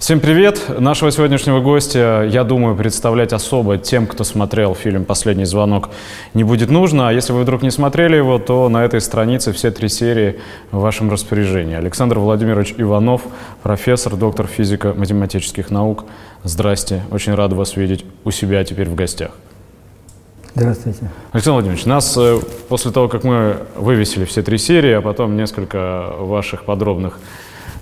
Всем привет! Нашего сегодняшнего гостя, я думаю, представлять особо тем, кто смотрел фильм «Последний звонок» не будет нужно. А если вы вдруг не смотрели его, то на этой странице все три серии в вашем распоряжении. Александр Владимирович Иванов, профессор, доктор физико-математических наук. Здрасте, очень рад вас видеть у себя теперь в гостях. Здравствуйте. Александр Владимирович, нас э, после того, как мы вывесили все три серии, а потом несколько ваших подробных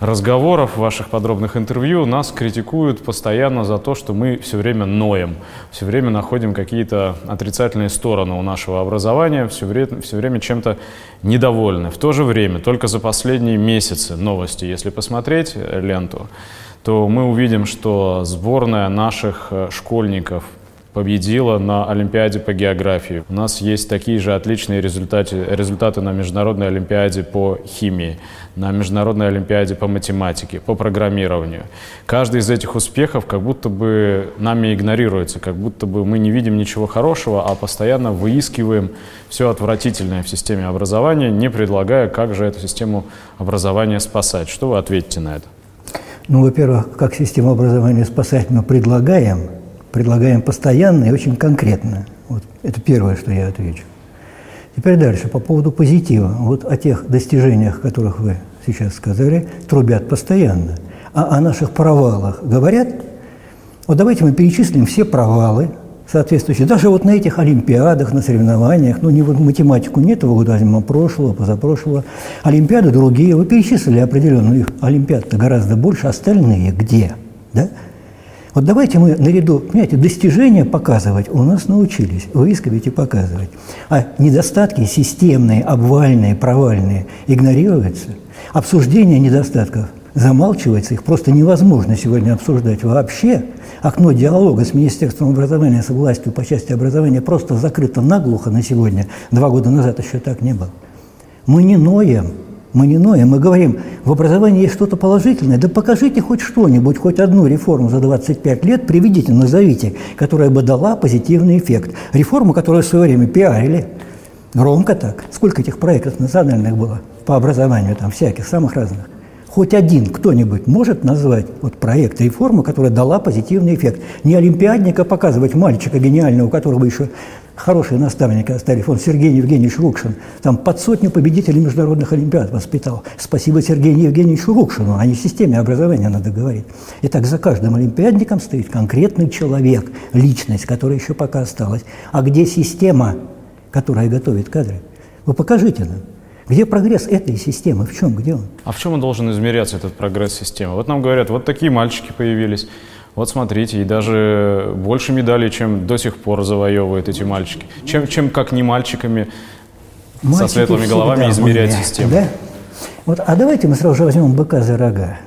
разговоров, ваших подробных интервью нас критикуют постоянно за то, что мы все время ноем, все время находим какие-то отрицательные стороны у нашего образования, все время, все время чем-то недовольны. В то же время, только за последние месяцы новости, если посмотреть ленту, то мы увидим, что сборная наших э, школьников победила на Олимпиаде по географии. У нас есть такие же отличные результаты, результаты на Международной Олимпиаде по химии, на Международной Олимпиаде по математике, по программированию. Каждый из этих успехов как будто бы нами игнорируется, как будто бы мы не видим ничего хорошего, а постоянно выискиваем все отвратительное в системе образования, не предлагая, как же эту систему образования спасать. Что вы ответите на это? Ну, во-первых, как систему образования спасать мы предлагаем – предлагаем постоянно и очень конкретно. Вот это первое, что я отвечу. Теперь дальше, по поводу позитива. Вот о тех достижениях, которых вы сейчас сказали, трубят постоянно. А о наших провалах говорят? Вот давайте мы перечислим все провалы соответствующие. Даже вот на этих олимпиадах, на соревнованиях, ну, не в математику не этого года возьмем, а прошлого, позапрошлого. Олимпиады другие. Вы перечислили определенно, их олимпиад-то гораздо больше, остальные где? Да? Вот давайте мы наряду, понимаете, достижения показывать у нас научились, выискивать и показывать. А недостатки системные, обвальные, провальные игнорируются. Обсуждение недостатков замалчивается, их просто невозможно сегодня обсуждать вообще. Окно диалога с Министерством образования, с властью по части образования просто закрыто наглухо на сегодня. Два года назад еще так не было. Мы не ноем, мы не ноем, мы говорим, в образовании есть что-то положительное. Да покажите хоть что-нибудь, хоть одну реформу за 25 лет, приведите, назовите, которая бы дала позитивный эффект. Реформу, которую в свое время пиарили. Громко так. Сколько этих проектов национальных было по образованию, там всяких, самых разных. Хоть один кто-нибудь может назвать вот проект реформы, которая дала позитивный эффект. Не олимпиадника показывать мальчика гениального, у которого еще хорошие наставники остались. Он Сергей Евгеньевич Рукшин, там под сотню победителей международных олимпиад воспитал. Спасибо Сергею Евгеньевичу Рукшину, а не системе образования надо говорить. Итак, за каждым олимпиадником стоит конкретный человек, личность, которая еще пока осталась. А где система, которая готовит кадры? Вы покажите нам. Где прогресс этой системы? В чем? Где он? А в чем он должен измеряться, этот прогресс системы? Вот нам говорят, вот такие мальчики появились. Вот смотрите, и даже больше медалей, чем до сих пор завоевывают эти мальчики. Чем, чем как не мальчиками Мальчики со светлыми головами измерять умные, систему. Да? Вот, а давайте мы сразу же возьмем быка за рога.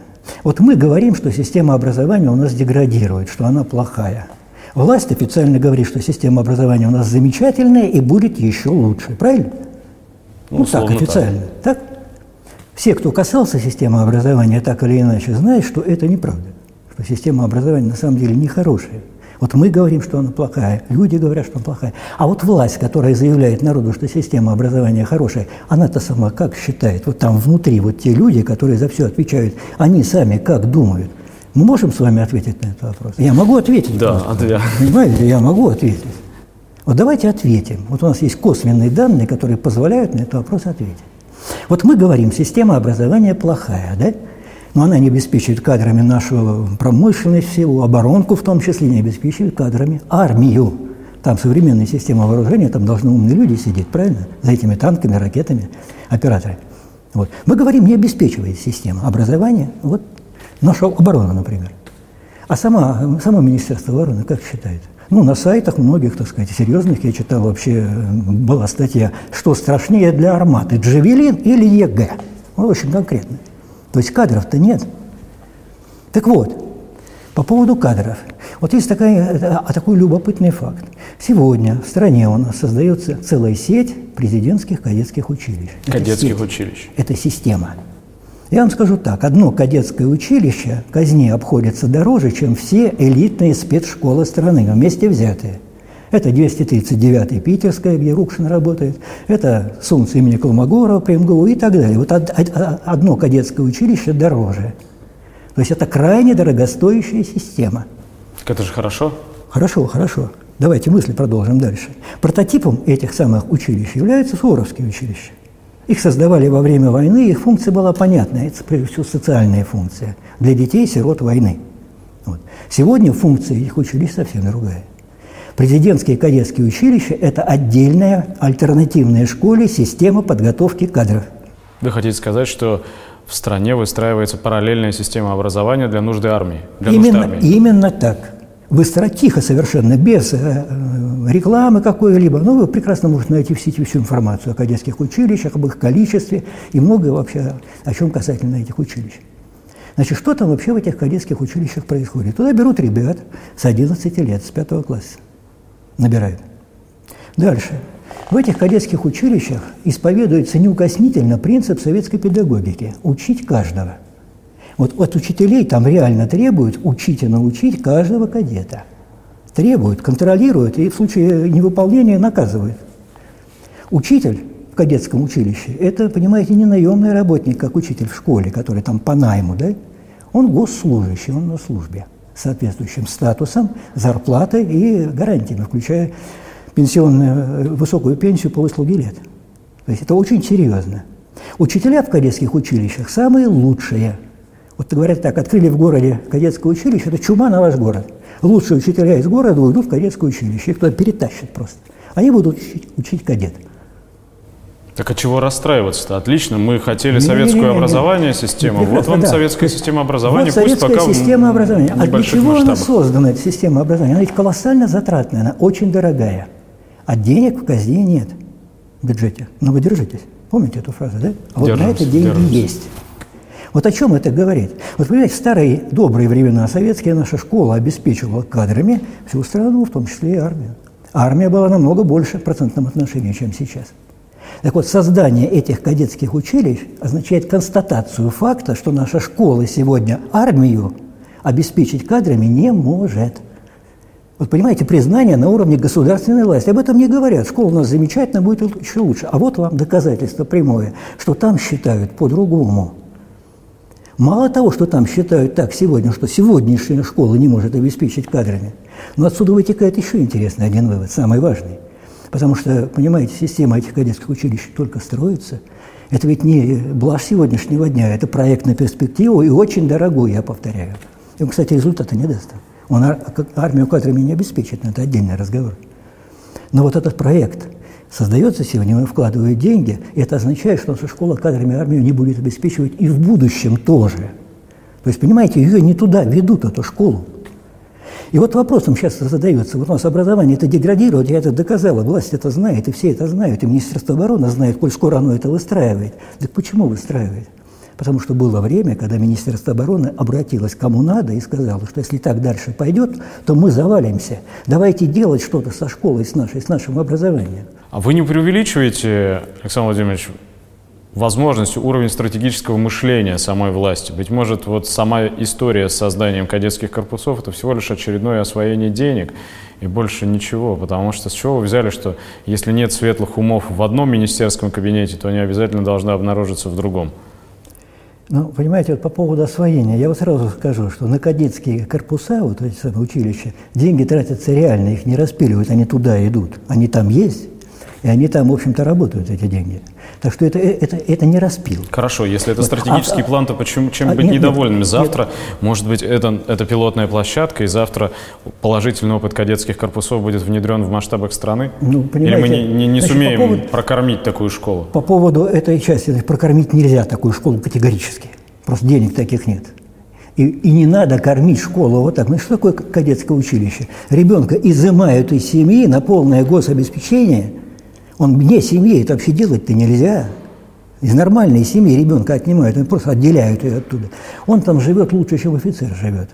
Вот мы говорим, что система образования у нас деградирует, что она плохая. Власть официально говорит, что система образования у нас замечательная и будет еще лучше. Правильно? Ну, ну так, официально. Так. так? Все, кто касался системы образования, так или иначе, знают, что это неправда что система образования на самом деле нехорошая. Вот мы говорим, что она плохая, люди говорят, что она плохая. А вот власть, которая заявляет народу, что система образования хорошая, она-то сама как считает? Вот там внутри вот те люди, которые за все отвечают, они сами как думают? Мы можем с вами ответить на этот вопрос? Я могу ответить. Да, ответ. Понимаете, я могу ответить. Вот давайте ответим. Вот у нас есть косвенные данные, которые позволяют на этот вопрос ответить. Вот мы говорим, система образования плохая, да? Но она не обеспечивает кадрами нашу промышленность всего, оборонку в том числе не обеспечивает кадрами армию. Там современная система вооружения, там должны умные люди сидеть, правильно? За этими танками, ракетами, операторы. Вот. Мы говорим, не обеспечивает система образования, вот наша оборона, например. А сама, само Министерство обороны как считает? Ну, на сайтах многих, так сказать, серьезных, я читал вообще, была статья, что страшнее для арматы, Джавелин или ЕГЭ. Ну, очень конкретно. То есть кадров-то нет. Так вот, по поводу кадров. Вот есть такая, а, такой любопытный факт. Сегодня в стране у нас создается целая сеть президентских кадетских училищ. Кадетских Это училищ. Это система. Я вам скажу так, одно кадетское училище казне обходится дороже, чем все элитные спецшколы страны вместе взятые – это 239-й Питерская, где Рукшин работает. Это Солнце имени Колмогорова при МГУ и так далее. Вот одно кадетское училище дороже. То есть это крайне дорогостоящая система. Так это же хорошо. Хорошо, хорошо. Давайте мысли продолжим дальше. Прототипом этих самых училищ являются Суворовские училища. Их создавали во время войны, их функция была понятна. Это, прежде всего, социальная функция для детей, сирот войны. Вот. Сегодня функция этих училищ совсем другая. Президентские кадетские училища – это отдельная альтернативная школе система подготовки кадров. Вы хотите сказать, что в стране выстраивается параллельная система образования для нужды армии? Для именно, нужд армии. именно так. Быстро, тихо совершенно, без э, э, рекламы какой-либо. Ну, вы прекрасно можете найти в сети всю информацию о кадетских училищах, об их количестве и многое вообще о чем касательно этих училищ. Значит, что там вообще в этих кадетских училищах происходит? Туда берут ребят с 11 лет, с 5 класса. Набирают. Дальше. В этих кадетских училищах исповедуется неукоснительно принцип советской педагогики – учить каждого. Вот от учителей там реально требуют учить и научить каждого кадета. Требуют, контролируют и в случае невыполнения наказывают. Учитель в кадетском училище – это, понимаете, не наемный работник, как учитель в школе, который там по найму, да? Он госслужащий, он на службе соответствующим статусом, зарплатой и гарантиями, включая пенсионную, э, высокую пенсию по выслуге лет. То есть это очень серьезно. Учителя в кадетских училищах самые лучшие. Вот говорят так, открыли в городе кадетское училище, это чума на ваш город. Лучшие учителя из города уйдут в кадетское училище, их туда перетащат просто. Они будут учить, учить кадет. Так а чего расстраиваться-то? Отлично, мы хотели не, советское не, не, не, образование, систему. Вот вам да. советская система образования, вот пусть советская пока система образования. А для чего масштабах. она создана, эта система образования? Она ведь колоссально затратная, она очень дорогая. А денег в казне нет в бюджете. Но вы держитесь. Помните эту фразу, да? А вот на это деньги держимся. есть. Вот о чем это говорит? Вот, понимаете, в старые добрые времена советская наша школа обеспечивала кадрами всю страну, в том числе и армию. Армия была намного больше в процентном отношении, чем сейчас. Так вот, создание этих кадетских училищ означает констатацию факта, что наша школа сегодня армию обеспечить кадрами не может – вот понимаете, признание на уровне государственной власти. Об этом не говорят. Школа у нас замечательно, будет еще лучше. А вот вам доказательство прямое, что там считают по-другому. Мало того, что там считают так сегодня, что сегодняшняя школа не может обеспечить кадрами, но отсюда вытекает еще интересный один вывод, самый важный. Потому что, понимаете, система этих кадетских училищ только строится. Это ведь не блажь сегодняшнего дня, это проект на перспективу и очень дорогой, я повторяю. И, кстати, результата не даст. Он армию кадрами не обеспечит, но это отдельный разговор. Но вот этот проект создается сегодня, он вкладывает деньги, и это означает, что наша школа кадрами армию не будет обеспечивать и в будущем тоже. То есть, понимаете, ее не туда ведут, эту школу. И вот вопросом сейчас задается, вот у нас образование это деградирует, я это доказала, власть это знает, и все это знают, и Министерство обороны знает, коль скоро оно это выстраивает. Так почему выстраивает? Потому что было время, когда Министерство обороны обратилось кому надо и сказало, что если так дальше пойдет, то мы завалимся. Давайте делать что-то со школой, с, нашей, с нашим образованием. А вы не преувеличиваете, Александр Владимирович, возможность, уровень стратегического мышления самой власти. Быть может, вот сама история с созданием кадетских корпусов – это всего лишь очередное освоение денег и больше ничего. Потому что с чего вы взяли, что если нет светлых умов в одном министерском кабинете, то они обязательно должны обнаружиться в другом? Ну, понимаете, вот по поводу освоения, я вот сразу скажу, что на кадетские корпуса, вот эти самые училища, деньги тратятся реально, их не распиливают, они туда идут. Они там есть, и они там, в общем-то, работают, эти деньги. Так что это, это, это не распил. Хорошо, если это стратегический а, план, то почему, чем а, быть нет, недовольными? Нет, завтра, нет. может быть, это, это пилотная площадка, и завтра положительный опыт кадетских корпусов будет внедрен в масштабах страны? Ну, Или мы не, не, не значит, сумеем по поводу, прокормить такую школу? По поводу этой части, прокормить нельзя такую школу категорически. Просто денег таких нет. И, и не надо кормить школу вот так. Ну что такое кадетское училище? Ребенка изымают из семьи на полное гособеспечение – он вне семьи, это вообще делать-то нельзя. Из нормальной семьи ребенка отнимают, они просто отделяют ее оттуда. Он там живет лучше, чем офицер живет.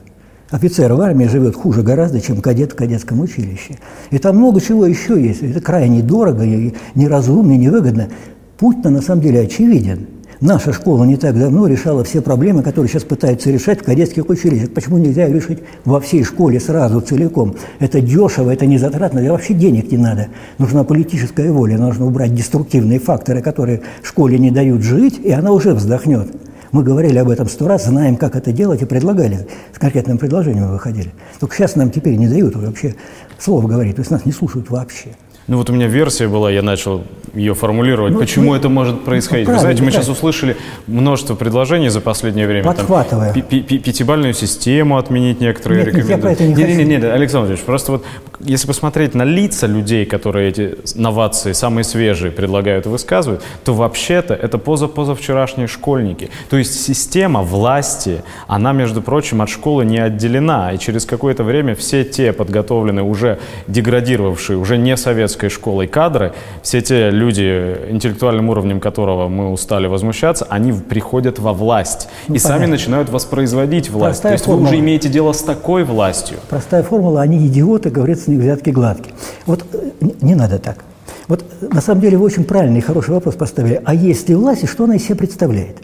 Офицер в армии живет хуже гораздо, чем кадет в кадетском училище. И там много чего еще есть. Это крайне дорого, неразумно, невыгодно. Путь-то на самом деле очевиден. Наша школа не так давно решала все проблемы, которые сейчас пытаются решать в кадетских училищах. Почему нельзя решить во всей школе сразу, целиком? Это дешево, это не затратно, и вообще денег не надо. Нужна политическая воля, нужно убрать деструктивные факторы, которые школе не дают жить, и она уже вздохнет. Мы говорили об этом сто раз, знаем, как это делать, и предлагали. С конкретным предложением выходили. Только сейчас нам теперь не дают вообще слово говорить, то есть нас не слушают вообще. Ну вот у меня версия была, я начал ее формулировать. Ну, Почему мы, это может происходить? Вы знаете, мы сейчас услышали множество предложений за последнее время. Подхватывая. Там, пятибальную систему отменить некоторые нет, рекомендации. Нет, я про это не нет, хочу. Нет, нет, нет, Александр Владимирович, просто вот если посмотреть на лица людей, которые эти новации, самые свежие, предлагают и высказывают, то вообще-то это поза-позавчерашние школьники. То есть система власти, она, между прочим, от школы не отделена. И через какое-то время все те подготовленные, уже деградировавшие, уже не советские советской школой кадры, все те люди, интеллектуальным уровнем которого мы устали возмущаться, они приходят во власть ну, и понятно. сами начинают воспроизводить власть. Простая То есть формула. вы уже имеете дело с такой властью. Простая формула, они идиоты, говорится, не взятки гладкие. Вот не, не надо так. Вот на самом деле вы очень правильный и хороший вопрос поставили. А есть ли власть и что она из себя представляет?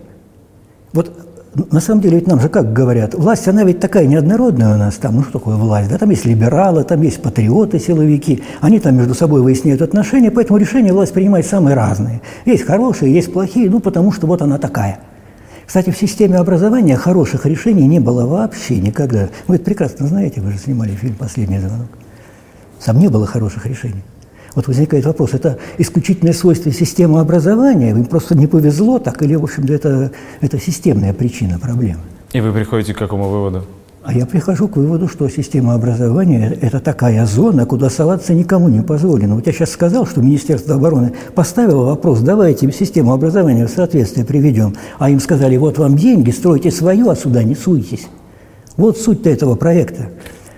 Вот на самом деле, ведь нам же как говорят, власть, она ведь такая неоднородная у нас там, ну что такое власть, да, там есть либералы, там есть патриоты, силовики, они там между собой выясняют отношения, поэтому решения власть принимает самые разные. Есть хорошие, есть плохие, ну потому что вот она такая. Кстати, в системе образования хороших решений не было вообще никогда. Вы это прекрасно знаете, вы же снимали фильм «Последний звонок». Там не было хороших решений. Вот возникает вопрос, это исключительное свойство системы образования, им просто не повезло так, или, в общем-то, это, это системная причина проблемы? И вы приходите к какому выводу? А я прихожу к выводу, что система образования – это такая зона, куда соваться никому не позволено. Вот я сейчас сказал, что Министерство обороны поставило вопрос, давайте систему образования в соответствие приведем. А им сказали, вот вам деньги, стройте свою, а сюда не суйтесь. Вот суть этого проекта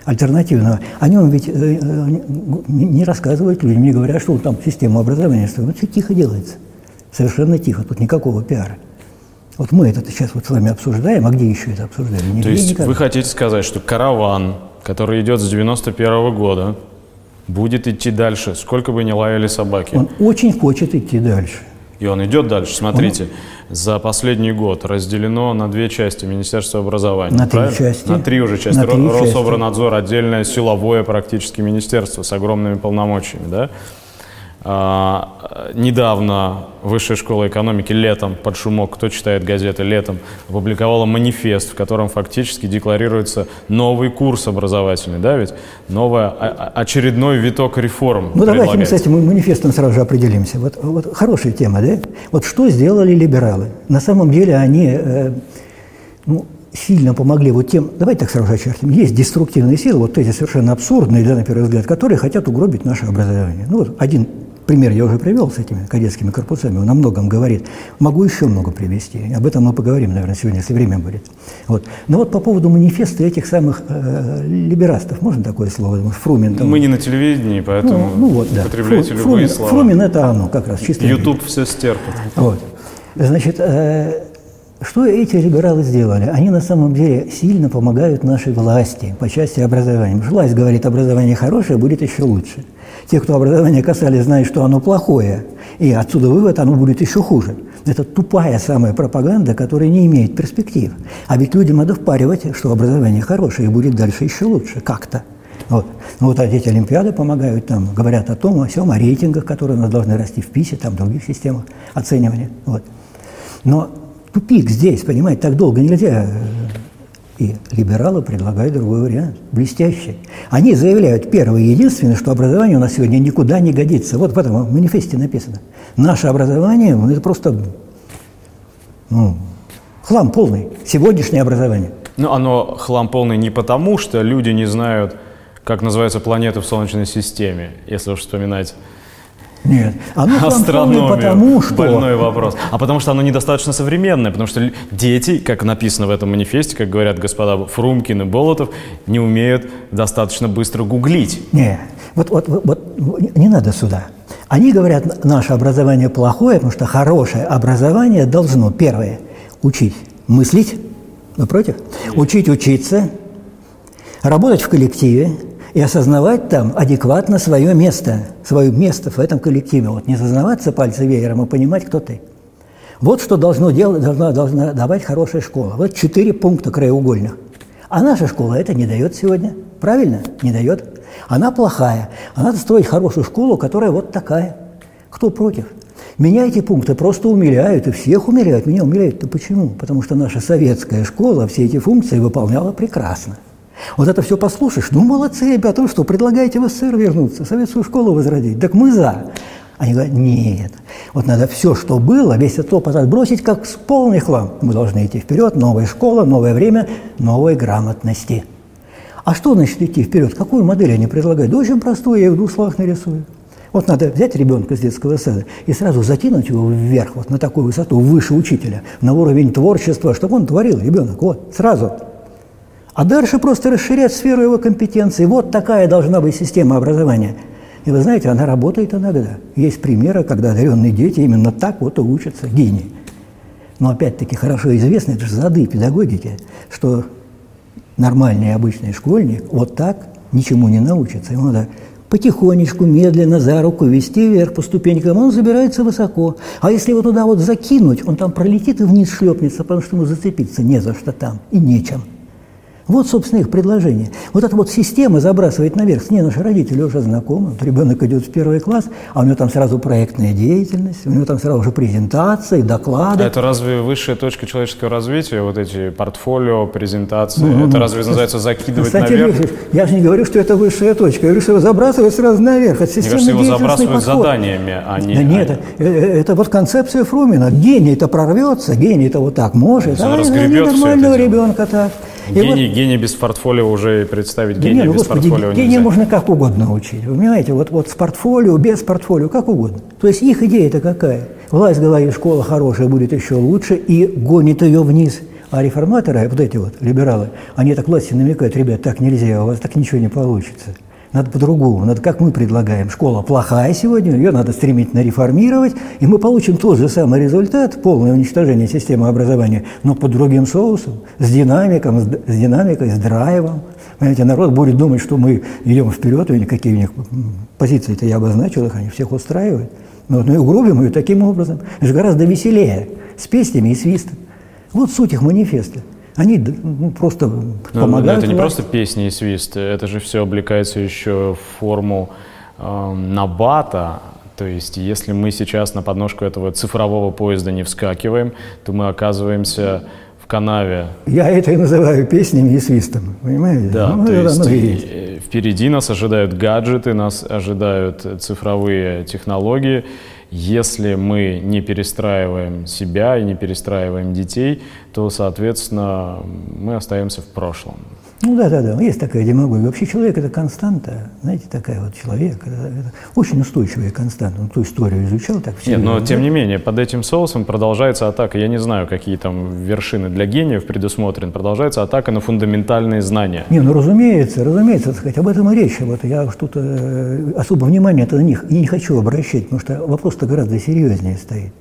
альтернативного, о нем ведь э, э, не рассказывают людям, не говорят, что там система образования. Вот все тихо делается. Совершенно тихо, тут никакого пиара. Вот мы это сейчас вот с вами обсуждаем, а где еще это обсуждаем? Нигде, То есть никак. вы хотите сказать, что караван, который идет с 91 -го года, будет идти дальше, сколько бы ни лаяли собаки? Он очень хочет идти дальше. И он идет дальше. Смотрите, он за последний год разделено на две части Министерства образования. На правильно? три части. На три уже части. На три Рособорнадзор отдельное силовое практически министерство с огромными полномочиями, да? А, недавно Высшая школа экономики летом, под шумок, кто читает газеты летом, опубликовала манифест, в котором фактически декларируется новый курс образовательный, да, ведь новый очередной виток реформ. Ну давайте мы с этим манифестом сразу же определимся. Вот, вот хорошая тема, да? Вот что сделали либералы? На самом деле они э, ну, сильно помогли вот тем, давайте так сразу очертим, есть деструктивные силы, вот эти совершенно абсурдные, да, на первый взгляд, которые хотят угробить наше образование. Ну вот один пример я уже привел с этими кадетскими корпусами, он о многом говорит. Могу еще много привести. Об этом мы поговорим, наверное, сегодня, если время будет. Вот. Но вот по поводу манифеста этих самых э, либерастов, можно такое слово? Фрумин. Там... Мы не на телевидении, поэтому ну, ну, вот, да. употребляйте Фру, любые Фрумин, слова. Фрумин – это оно как раз. Чисто YouTube все стерпит. Вот. Значит, э, что эти либералы сделали? Они на самом деле сильно помогают нашей власти по части образования. Власть говорит, образование хорошее, будет еще лучше. Те, кто образование касались, знают, что оно плохое, и отсюда вывод, оно будет еще хуже. Это тупая самая пропаганда, которая не имеет перспектив. А ведь людям надо впаривать, что образование хорошее и будет дальше еще лучше, как-то. Вот. Ну, вот эти олимпиады помогают там, говорят о том, о всем, о рейтингах, которые у нас должны расти в ПИСе, там, в других системах оценивания. Вот. Но тупик здесь, понимаете, так долго нельзя и либералы предлагают другой вариант, блестящий. Они заявляют первое и единственное, что образование у нас сегодня никуда не годится. Вот в этом манифесте написано. Наше образование ну, – это просто ну, хлам полный. Сегодняшнее образование. Ну, оно хлам полный не потому, что люди не знают, как называется планета в Солнечной системе, если уж вспоминать нет, оно астрономию, потому что... Больной вопрос. А потому что оно недостаточно современное, потому что дети, как написано в этом манифесте, как говорят господа Фрумкин и Болотов, не умеют достаточно быстро гуглить. Нет, вот, вот, вот, вот не надо сюда. Они говорят, наше образование плохое, потому что хорошее образование должно, первое, учить мыслить, напротив, учить учиться, работать в коллективе, и осознавать там адекватно свое место, свое место в этом коллективе. Вот не зазнаваться пальцы веером, а понимать, кто ты. Вот что должно делать, должна, должна давать хорошая школа. Вот четыре пункта краеугольных. А наша школа это не дает сегодня. Правильно? Не дает. Она плохая. А надо строить хорошую школу, которая вот такая. Кто против? Меня эти пункты просто умиляют, и всех умиляют. Меня умиляют-то почему? Потому что наша советская школа все эти функции выполняла прекрасно. Вот это все послушаешь, ну молодцы, ребята, что, предлагаете в СССР вернуться, советскую школу возродить? Так мы за. Они говорят, нет, вот надо все, что было, весь этот опыт отбросить, как с полный хлам. Мы должны идти вперед, новая школа, новое время, новой грамотности. А что значит идти вперед? Какую модель они предлагают? Да очень простую, я в двух словах нарисую. Вот надо взять ребенка из детского сада и сразу закинуть его вверх, вот на такую высоту, выше учителя, на уровень творчества, чтобы он творил, ребенок, вот, сразу. А дальше просто расширять сферу его компетенций. Вот такая должна быть система образования. И вы знаете, она работает иногда. Есть примеры, когда одаренные дети именно так вот и учатся, гении. Но опять-таки хорошо известно, это же зады педагогики, что нормальный обычный школьник вот так ничему не научится. Ему надо потихонечку, медленно за руку вести вверх по ступенькам, он забирается высоко. А если его туда вот закинуть, он там пролетит и вниз шлепнется, потому что ему зацепиться не за что там и нечем. Вот, собственно, их предложение. Вот эта вот система забрасывает наверх. С ней наши родители уже знакомы. Вот ребенок идет в первый класс, а у него там сразу проектная деятельность, у него там сразу же презентации, доклады. А это разве высшая точка человеческого развития, вот эти портфолио, презентации? Ну, это ну, разве кстати, называется закидывать кстати, наверх? Я же не говорю, что это высшая точка. Я говорю, что его забрасывают сразу наверх. Это Мне кажется, его забрасывают подход. заданиями, а не... Да нет, это, э, это вот концепция Фрумина. Гений-то прорвется, гений-то вот так может. Он а, разгребет нормального ребенка так. Гений, вот, гений без портфолио уже представить гения не, ну, без господи, портфолио гения нельзя. можно как угодно учить. Вы понимаете, вот, вот с портфолио, без портфолио, как угодно. То есть их идея-то какая? Власть говорит, школа хорошая будет еще лучше и гонит ее вниз. А реформаторы, вот эти вот либералы, они так власти намекают, ребят, так нельзя, у вас так ничего не получится. Надо по-другому, надо как мы предлагаем. Школа плохая сегодня, ее надо стремительно реформировать, и мы получим тот же самый результат, полное уничтожение системы образования, но под другим соусом, с динамиком, с, динамикой, с драйвом. Понимаете, народ будет думать, что мы идем вперед, или какие у них позиции-то я обозначил, их они всех устраивают. Но, ну и угробим ее таким образом. Это же гораздо веселее, с песнями и свистом. Вот суть их манифеста. Они ну, просто ну, помогают. Но это не власти. просто песни и свист, это же все облекается еще в форму э, набата. То есть, если мы сейчас на подножку этого цифрового поезда не вскакиваем, то мы оказываемся в канаве. Я это и называю песнями и свистом, понимаете? Да, ну, то есть, есть впереди нас ожидают гаджеты, нас ожидают цифровые технологии, если мы не перестраиваем себя и не перестраиваем детей, то, соответственно, мы остаемся в прошлом. Ну да, да, да, есть такая демагогия. Вообще человек – это константа, знаете, такая вот человек, это, это очень устойчивая константа. Ну, ту историю изучал так все. Нет, но тем не менее, под этим соусом продолжается атака. Я не знаю, какие там вершины для гениев предусмотрены. Продолжается атака на фундаментальные знания. Не, ну разумеется, разумеется, так сказать, об этом и речь. Вот я что-то э, особо внимания на них и не хочу обращать, потому что вопрос-то гораздо серьезнее стоит.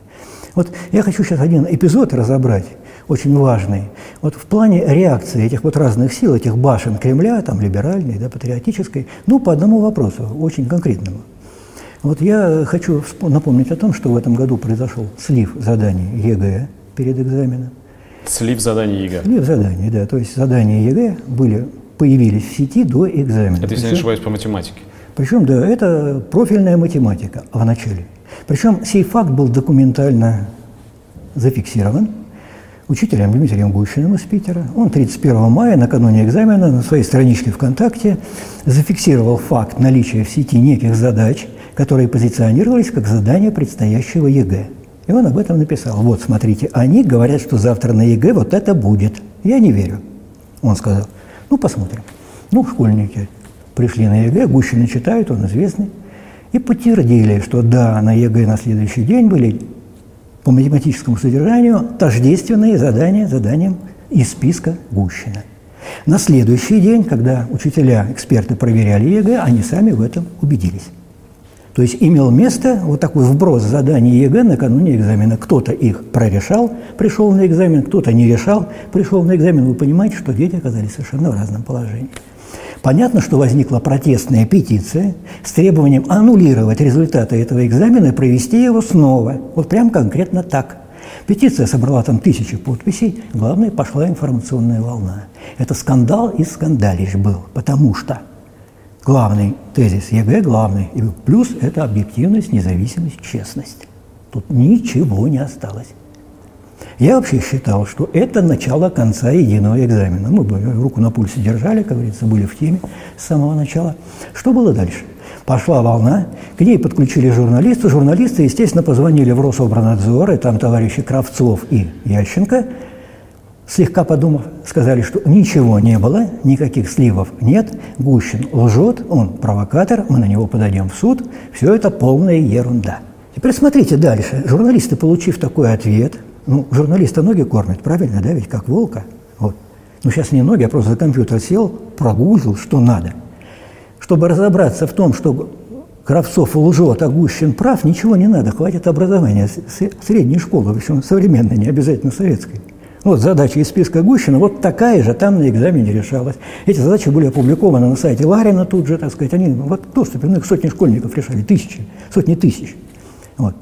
Вот я хочу сейчас один эпизод разобрать очень важный. Вот в плане реакции этих вот разных сил, этих башен Кремля, там либеральной, да, патриотической, ну, по одному вопросу, очень конкретному. Вот я хочу напомнить о том, что в этом году произошел слив заданий ЕГЭ перед экзаменом. Слив заданий ЕГЭ? Слив заданий, да. То есть задания ЕГЭ были, появились в сети до экзамена. Это, если не ошибаюсь, по математике? Причем, да, это профильная математика в начале. Причем сей факт был документально зафиксирован учителем Дмитрием Гущиным из Питера. Он 31 мая, накануне экзамена, на своей страничке ВКонтакте зафиксировал факт наличия в сети неких задач, которые позиционировались как задания предстоящего ЕГЭ. И он об этом написал. Вот, смотрите, они говорят, что завтра на ЕГЭ вот это будет. Я не верю. Он сказал, ну, посмотрим. Ну, школьники пришли на ЕГЭ, Гущины читают, он известный, и подтвердили, что да, на ЕГЭ на следующий день были по математическому содержанию тождественные задания заданиям из списка Гущина. На следующий день, когда учителя, эксперты проверяли ЕГЭ, они сами в этом убедились. То есть имел место вот такой вброс заданий ЕГЭ накануне экзамена. Кто-то их прорешал, пришел на экзамен, кто-то не решал, пришел на экзамен. Вы понимаете, что дети оказались совершенно в разном положении. Понятно, что возникла протестная петиция с требованием аннулировать результаты этого экзамена и провести его снова. Вот прям конкретно так. Петиция собрала там тысячи подписей, главное, пошла информационная волна. Это скандал и скандалищ был, потому что главный тезис ЕГЭ, главный, плюс это объективность, независимость, честность. Тут ничего не осталось. Я вообще считал, что это начало конца единого экзамена. Мы бы руку на пульсе держали, как говорится, были в теме с самого начала. Что было дальше? Пошла волна, к ней подключили журналисты. Журналисты, естественно, позвонили в Рособранадзор, и там товарищи Кравцов и Ященко, слегка подумав, сказали, что ничего не было, никаких сливов нет, Гущин лжет, он провокатор, мы на него подадим в суд, все это полная ерунда. Теперь смотрите дальше. Журналисты, получив такой ответ, ну, журналиста ноги кормят, правильно, да, ведь как волка. Вот. Ну, сейчас не ноги, а просто за компьютер сел, прогуглил, что надо. Чтобы разобраться в том, что Кравцов лжет, а Гущин прав, ничего не надо, хватит образования, средней школы, причем современной, не обязательно советской. Вот задача из списка Гущина, вот такая же там на экзамене решалась. Эти задачи были опубликованы на сайте Ларина тут же, так сказать, они вот в доступе, ну, их сотни школьников решали, тысячи, сотни тысяч. Вот.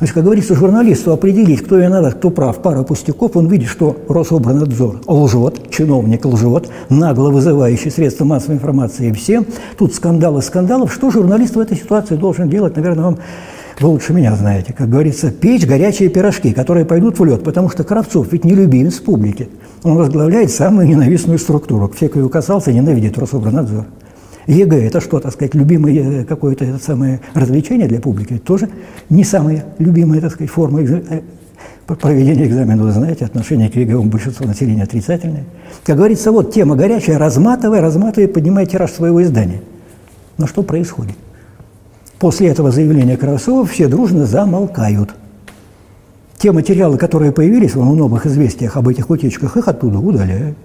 Значит, как говорится, журналисту определить, кто виноват, кто прав, пара пустяков, он видит, что Рособранадзор лжет, чиновник лжет, нагло вызывающий средства массовой информации всем. Тут скандал из скандалов. Что журналист в этой ситуации должен делать, наверное, вам вы лучше меня знаете. Как говорится, печь горячие пирожки, которые пойдут влет, потому что Кравцов ведь не любимец публики. Он возглавляет самую ненавистную структуру. Все, кто его касался, ненавидит Рособрнадзор. ЕГЭ – это что, так сказать, любимое какое-то это самое развлечение для публики? Это тоже не самая любимая, так сказать, форма э, проведения экзамена. Вы знаете, отношение к ЕГЭ у большинства населения отрицательное. Как говорится, вот тема горячая, разматывай, разматывай, поднимай тираж своего издания. Но что происходит? После этого заявления Кравцова все дружно замолкают. Те материалы, которые появились в новых известиях об этих утечках, их оттуда удаляют.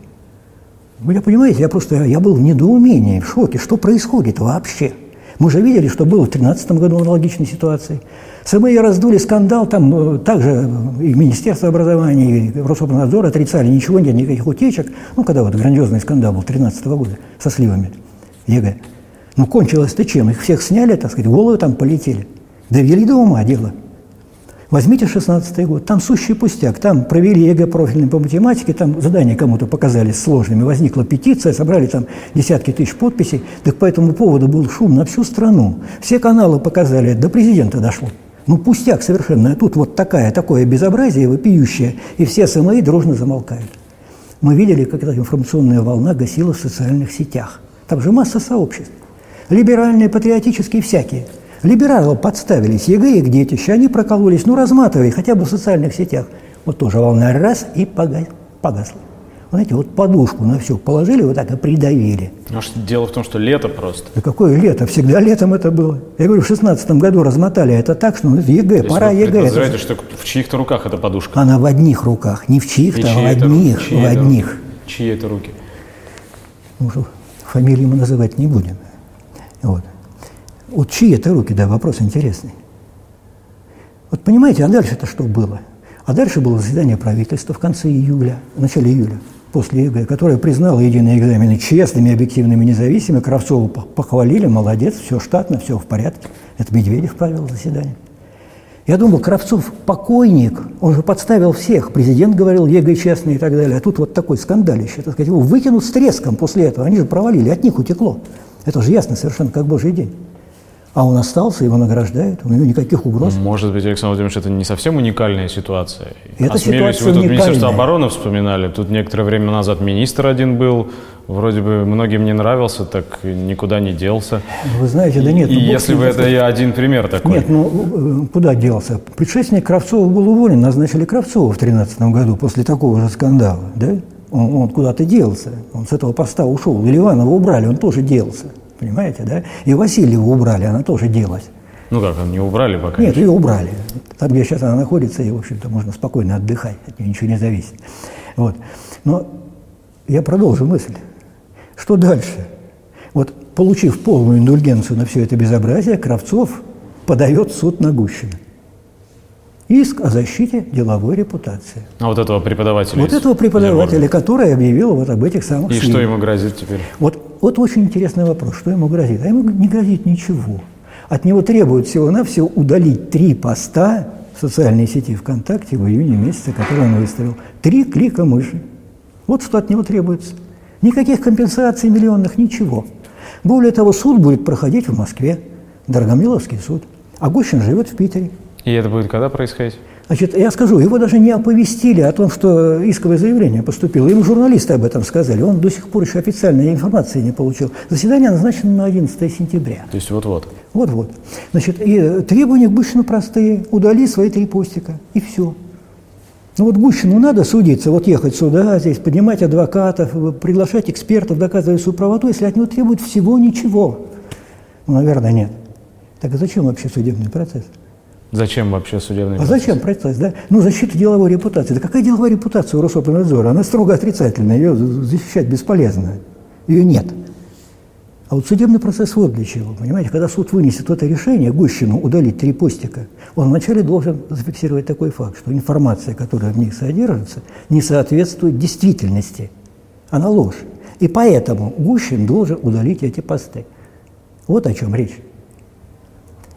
Вы понимаете, я просто я был в недоумении, в шоке, что происходит вообще. Мы же видели, что было в 2013 году аналогичной ситуации. СМИ раздули скандал, там э, также э, и Министерство образования, и Рособнадзор отрицали, ничего нет, никаких утечек. Ну, когда вот грандиозный скандал был 2013 года со сливами ЕГЭ. Ну, кончилось-то чем? Их всех сняли, так сказать, головы там полетели. Довели до ума дело. Возьмите 16 год, там сущий пустяк, там провели ЕГЭ профильный по математике, там задания кому-то показались сложными, возникла петиция, собрали там десятки тысяч подписей, так по этому поводу был шум на всю страну. Все каналы показали, до президента дошло. Ну, пустяк совершенно. А тут вот такая, такое безобразие вопиющее, и все СМИ дружно замолкают. Мы видели, как эта информационная волна гасила в социальных сетях. Там же масса сообществ. Либеральные, патриотические, всякие – Либералы подставились, ЕГЭ их детище, они прокололись, ну разматывай, хотя бы в социальных сетях. Вот тоже волна раз и погасла. Знаете, вот подушку на все положили, вот так и придавили. Может, дело в том, что лето просто. Да какое лето? Всегда летом это было. Я говорю, в шестнадцатом году размотали это так, что ну, ЕГЭ, То пора ЕГЭ. Вы это... что в чьих-то руках эта подушка? Она в одних руках. Не в чьих-то, а в одних. Чьи в одних. Чьи это руки? Ну, фамилии мы называть не будем. Вот. Вот чьи это руки, да, вопрос интересный. Вот понимаете, а дальше-то что было? А дальше было заседание правительства в конце июля, в начале июля, после ЕГЭ, которое признало единые экзамены честными, объективными, независимыми. Кравцова похвалили, молодец, все штатно, все в порядке. Это Медведев провел заседание. Я думал, Кравцов покойник, он же подставил всех. Президент говорил, ЕГЭ честный и так далее. А тут вот такой скандалище, так сказать, его выкинут с треском после этого. Они же провалили, от них утекло. Это же ясно совершенно, как божий день. А он остался, его награждают, у него никаких угроз. Может быть, Александр Владимирович, это не совсем уникальная ситуация. Это Осмелюсь, вы тут Министерство обороны вспоминали. Тут некоторое время назад министр один был, вроде бы многим не нравился, так никуда не делся. Вы знаете, да нет. И, ну, если бы это я один пример такой. Нет, ну э, куда делся? Предшественник Кравцова был уволен, назначили Кравцова в 2013 году после такого же скандала, да? Он, он куда-то делся, он с этого поста ушел. Или Иванова убрали, он тоже делся. Понимаете, да? И Васильеву убрали, она тоже делась. Ну как, не убрали пока? Нет, ее убрали. Там, где сейчас она находится, и, в общем-то, можно спокойно отдыхать, от нее ничего не зависит. Вот. Но я продолжу мысль. Что дальше? Вот, получив полную индульгенцию на все это безобразие, Кравцов подает суд на Гущина. Иск о защите деловой репутации. А вот этого преподавателя? Вот этого преподавателя, который объявил вот об этих самых И что ему грозит теперь? Вот, вот очень интересный вопрос, что ему грозит? А ему не грозит ничего. От него требуют всего-навсего удалить три поста в социальной сети ВКонтакте в июне месяце, который он выставил. Три клика мыши. Вот что от него требуется. Никаких компенсаций миллионных, ничего. Более того, суд будет проходить в Москве, Дорогомиловский суд. А Гущин живет в Питере. И это будет когда происходить? Значит, я скажу, его даже не оповестили о том, что исковое заявление поступило. Ему журналисты об этом сказали. Он до сих пор еще официальной информации не получил. Заседание назначено на 11 сентября. То есть вот-вот. Вот-вот. Значит, и требования к Гущину простые. Удали свои три постика. И все. Ну вот Гущину надо судиться, вот ехать сюда, здесь, поднимать адвокатов, приглашать экспертов, доказывать свою правоту, если от него требуют всего ничего. Ну, наверное, нет. Так а зачем вообще судебный процесс? Зачем вообще судебный процесс? А зачем процесс, да? Ну, защита деловой репутации. Да какая деловая репутация у Рособорнадзора? Она строго отрицательная, ее защищать бесполезно. Ее нет. А вот судебный процесс вот для чего, понимаете? Когда суд вынесет это решение, Гущину удалить три постика, он вначале должен зафиксировать такой факт, что информация, которая в них содержится, не соответствует действительности. Она ложь. И поэтому Гущин должен удалить эти посты. Вот о чем речь.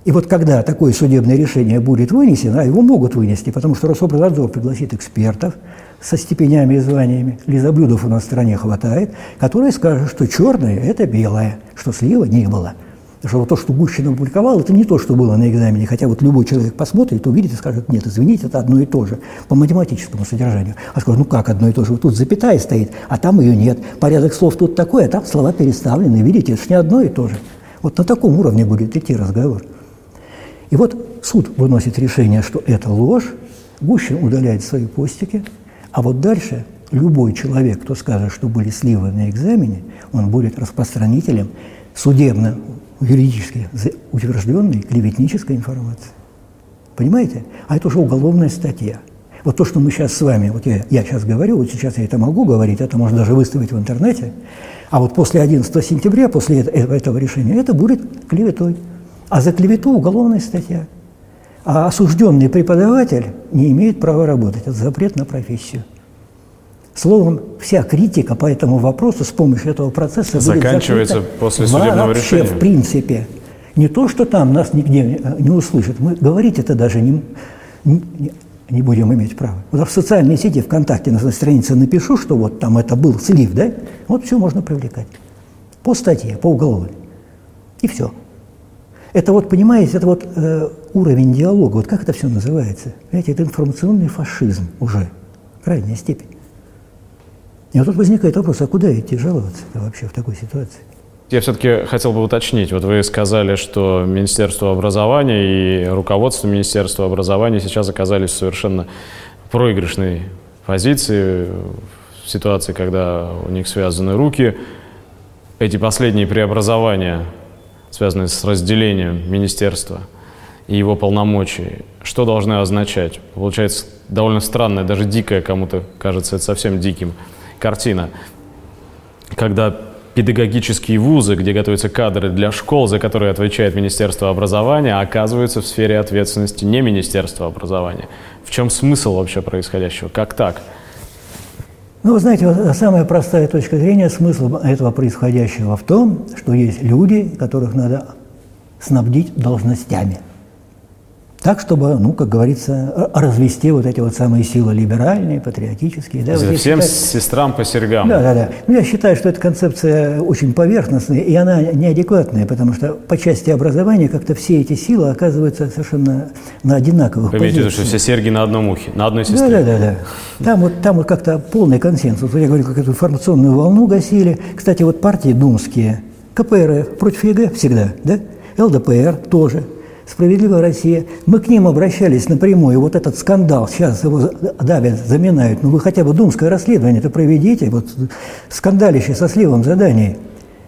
И вот когда такое судебное решение будет вынесено, а его могут вынести, потому что Рособорнадзор пригласит экспертов со степенями и званиями, лизоблюдов у нас в стране хватает, которые скажут, что черное – это белое, что слива не было. Что вот то, что Гущин опубликовал, это не то, что было на экзамене. Хотя вот любой человек посмотрит, увидит и скажет, нет, извините, это одно и то же по математическому содержанию. А скажет, ну как одно и то же? Вот тут запятая стоит, а там ее нет. Порядок слов тут такой, а там слова переставлены. Видите, это же не одно и то же. Вот на таком уровне будет идти разговор. И вот суд выносит решение, что это ложь, Гущин удаляет свои постики, а вот дальше любой человек, кто скажет, что были сливы на экзамене, он будет распространителем судебно юридически утвержденной клеветнической информации. Понимаете? А это уже уголовная статья. Вот то, что мы сейчас с вами, вот я, я сейчас говорю, вот сейчас я это могу говорить, это можно даже выставить в интернете, а вот после 11 сентября, после этого, решения, это будет клеветой. А за клевету уголовная статья. А осужденный преподаватель не имеет права работать. Это запрет на профессию. Словом, вся критика по этому вопросу с помощью этого процесса заканчивается после судебного вообще, решения. в принципе. Не то, что там нас нигде не услышат. Мы говорить это даже не, не, не будем иметь права. Вот в социальной сети ВКонтакте на странице напишу, что вот там это был слив, да? Вот все можно привлекать. По статье, по уголовной. И все. Это вот, понимаете, это вот э, уровень диалога, вот как это все называется? Понимаете, это информационный фашизм уже, крайняя степень. И вот тут возникает вопрос, а куда идти жаловаться вообще в такой ситуации? Я все-таки хотел бы уточнить. Вот вы сказали, что Министерство образования и руководство Министерства образования сейчас оказались в совершенно проигрышной позиции, в ситуации, когда у них связаны руки. Эти последние преобразования связанные с разделением министерства и его полномочий, что должны означать? Получается довольно странная, даже дикая кому-то кажется это совсем диким картина, когда педагогические вузы, где готовятся кадры для школ, за которые отвечает Министерство образования, оказываются в сфере ответственности не Министерства образования. В чем смысл вообще происходящего? Как так? Ну, вы знаете, самая простая точка зрения, смысл этого происходящего в том, что есть люди, которых надо снабдить должностями. Так, чтобы, ну, как говорится, развести вот эти вот самые силы либеральные, патриотические. Да, вот всем считаю, сестрам по сергам. Да, да, да. Ну, я считаю, что эта концепция очень поверхностная, и она неадекватная, потому что по части образования как-то все эти силы оказываются совершенно на одинаковых Вы имеете в виду, что все серги на одном ухе, на одной сестре? Да, да, да. да. Там вот, там вот как-то полный консенсус. Вот я говорю, как эту информационную волну гасили. Кстати, вот партии думские, КПРФ против ЕГЭ всегда, да? ЛДПР тоже – «Справедливая Россия». Мы к ним обращались напрямую. Вот этот скандал, сейчас его давят, заминают. Ну вы хотя бы думское расследование-то проведите. Вот скандалище со сливом заданий.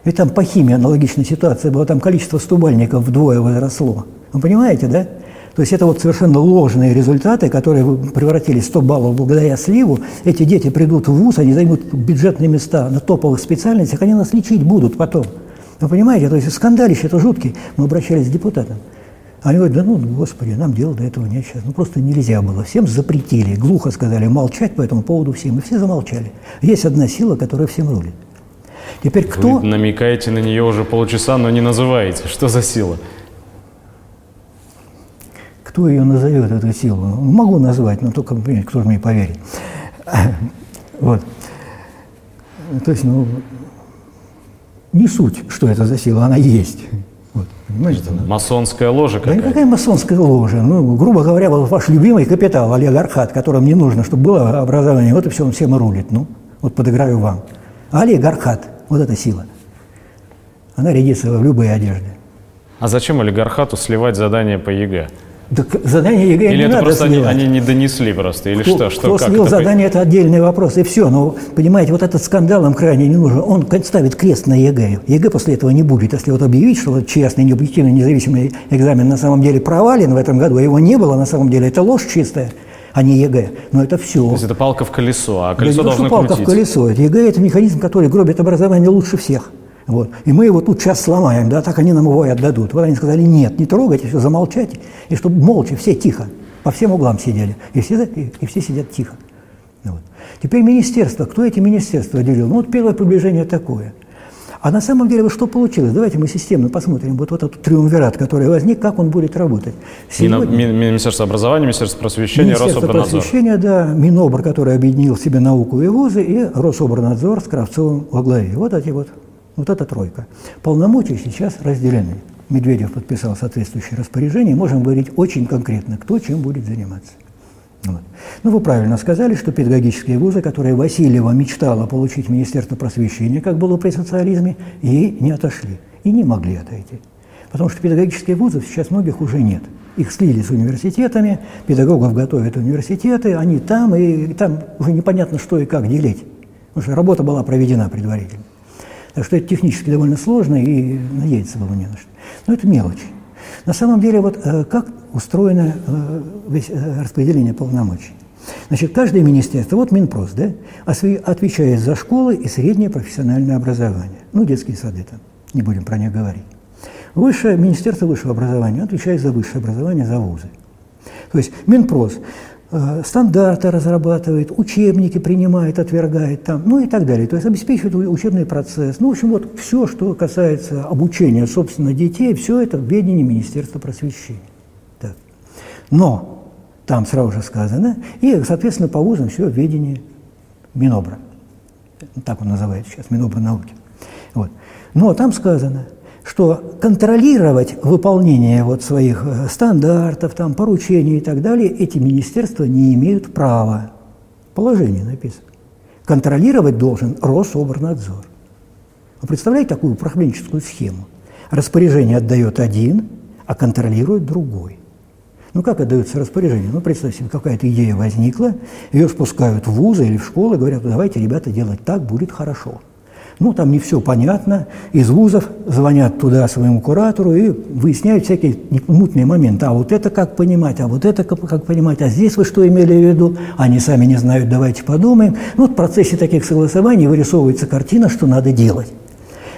Ведь там по химии аналогичная ситуация была. Там количество стобалльников вдвое возросло. Вы понимаете, да? То есть это вот совершенно ложные результаты, которые превратились в 100 баллов благодаря сливу. Эти дети придут в ВУЗ, они займут бюджетные места на топовых специальностях, они нас лечить будут потом. Вы понимаете, то есть скандалище это жуткий. Мы обращались к депутатам. Они говорят, да ну, господи, нам дела до этого нет сейчас. Ну, просто нельзя было. Всем запретили, глухо сказали молчать по этому поводу всем. И все замолчали. Есть одна сила, которая всем рулит. Теперь кто... Вы намекаете на нее уже полчаса, но не называете. Что за сила? Кто ее назовет, эту силу? Ну, могу назвать, но только, кто же мне поверит. Вот. То есть, ну, не суть, что это за сила, она есть. Вот, понимаете? Это масонская ложа какая-то. Да никакая масонская ложа. Ну, грубо говоря, вот ваш любимый капитал, олигархат, которому не нужно, чтобы было образование, вот и все, он всем и рулит. Ну, вот подыграю вам. А олигархат, вот эта сила. Она рядится в любые одежды. А зачем олигархату сливать задание по ЕГЭ? Так задание ЕГЭ или не это надо просто сливать. Они, они не донесли просто, или кто, что? что кто как слил это задание, это отдельный вопрос, и все. Но, понимаете, вот этот скандал нам крайне не нужен. Он ставит крест на ЕГЭ. ЕГЭ после этого не будет. Если вот объявить, что вот честный, необъективный, независимый экзамен на самом деле провален в этом году, а его не было на самом деле, это ложь чистая а не ЕГЭ. Но это все. То есть это палка в колесо, а колесо да, должно палка крутиться. в колесо. Это ЕГЭ – это механизм, который гробит образование лучше всех. Вот. И мы его тут сейчас сломаем, да, так они нам его и отдадут. Вот они сказали, нет, не трогайте, все, замолчайте. И чтобы молча, все тихо, по всем углам сидели. И все, и, и все сидят тихо. Вот. Теперь министерство. Кто эти министерства делил? Ну, вот первое приближение такое. А на самом деле, что получилось? Давайте мы системно посмотрим вот, вот этот триумвират, который возник, как он будет работать. Сегодня... Министерство образования, Министерство просвещения, Министерство Рособорнадзор. просвещения, да, Минобр, который объединил в себе науку и вузы, и Рособорнадзор с Кравцовым во главе. Вот эти вот вот эта тройка. Полномочия сейчас разделены. Медведев подписал соответствующее распоряжение. Можем говорить очень конкретно, кто чем будет заниматься. Вот. Ну, вы правильно сказали, что педагогические вузы, которые Васильева мечтала получить Министерство просвещения, как было при социализме, ей не отошли и не могли отойти. Потому что педагогические вузы сейчас многих уже нет. Их слили с университетами, педагогов готовят университеты, они там, и там уже непонятно, что и как делить. Потому что работа была проведена предварительно. Так что это технически довольно сложно, и надеяться было не на что. Но это мелочи. На самом деле, вот э, как устроено э, э, распределение полномочий? Значит, каждое министерство, вот Минпрос, да, отвечает за школы и среднее профессиональное образование. Ну, детские сады там, не будем про них говорить. Высшее, Министерство высшего образования отвечает за высшее образование, за вузы. То есть Минпрос стандарты разрабатывает, учебники принимает, отвергает там, ну и так далее. То есть обеспечивает учебный процесс. Ну, в общем, вот все, что касается обучения, собственно, детей, все это в ведении Министерства просвещения. Так. Но там сразу же сказано, и, соответственно, по вузам все в ведении Минобра. Так он называет сейчас, Минобра науки. Вот. Но там сказано – что контролировать выполнение вот своих э, стандартов, там, поручений и так далее эти министерства не имеют права. Положение написано. Контролировать должен Рособорнадзор. Вы представляете такую управленческую схему? Распоряжение отдает один, а контролирует другой. Ну, как отдается распоряжение? Ну, представьте себе, какая-то идея возникла, ее спускают в вузы или в школы, говорят, давайте, ребята, делать так, будет хорошо. Ну, там не все понятно. Из вузов звонят туда своему куратору и выясняют всякие мутные моменты. А вот это как понимать, а вот это как, понимать, а здесь вы что имели в виду? Они сами не знают, давайте подумаем. Ну, вот в процессе таких согласований вырисовывается картина, что надо делать.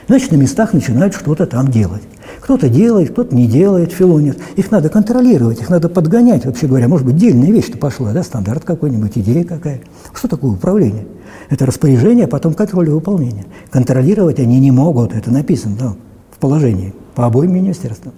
Значит, на местах начинают что-то там делать. Кто-то делает, кто-то не делает, филонит. Их надо контролировать, их надо подгонять, вообще говоря. Может быть, дельная вещь-то пошла, да, стандарт какой-нибудь, идея какая. Что такое управление? Это распоряжение, а потом контроль выполнения. Контролировать они не могут, это написано да, в положении по обоим министерствам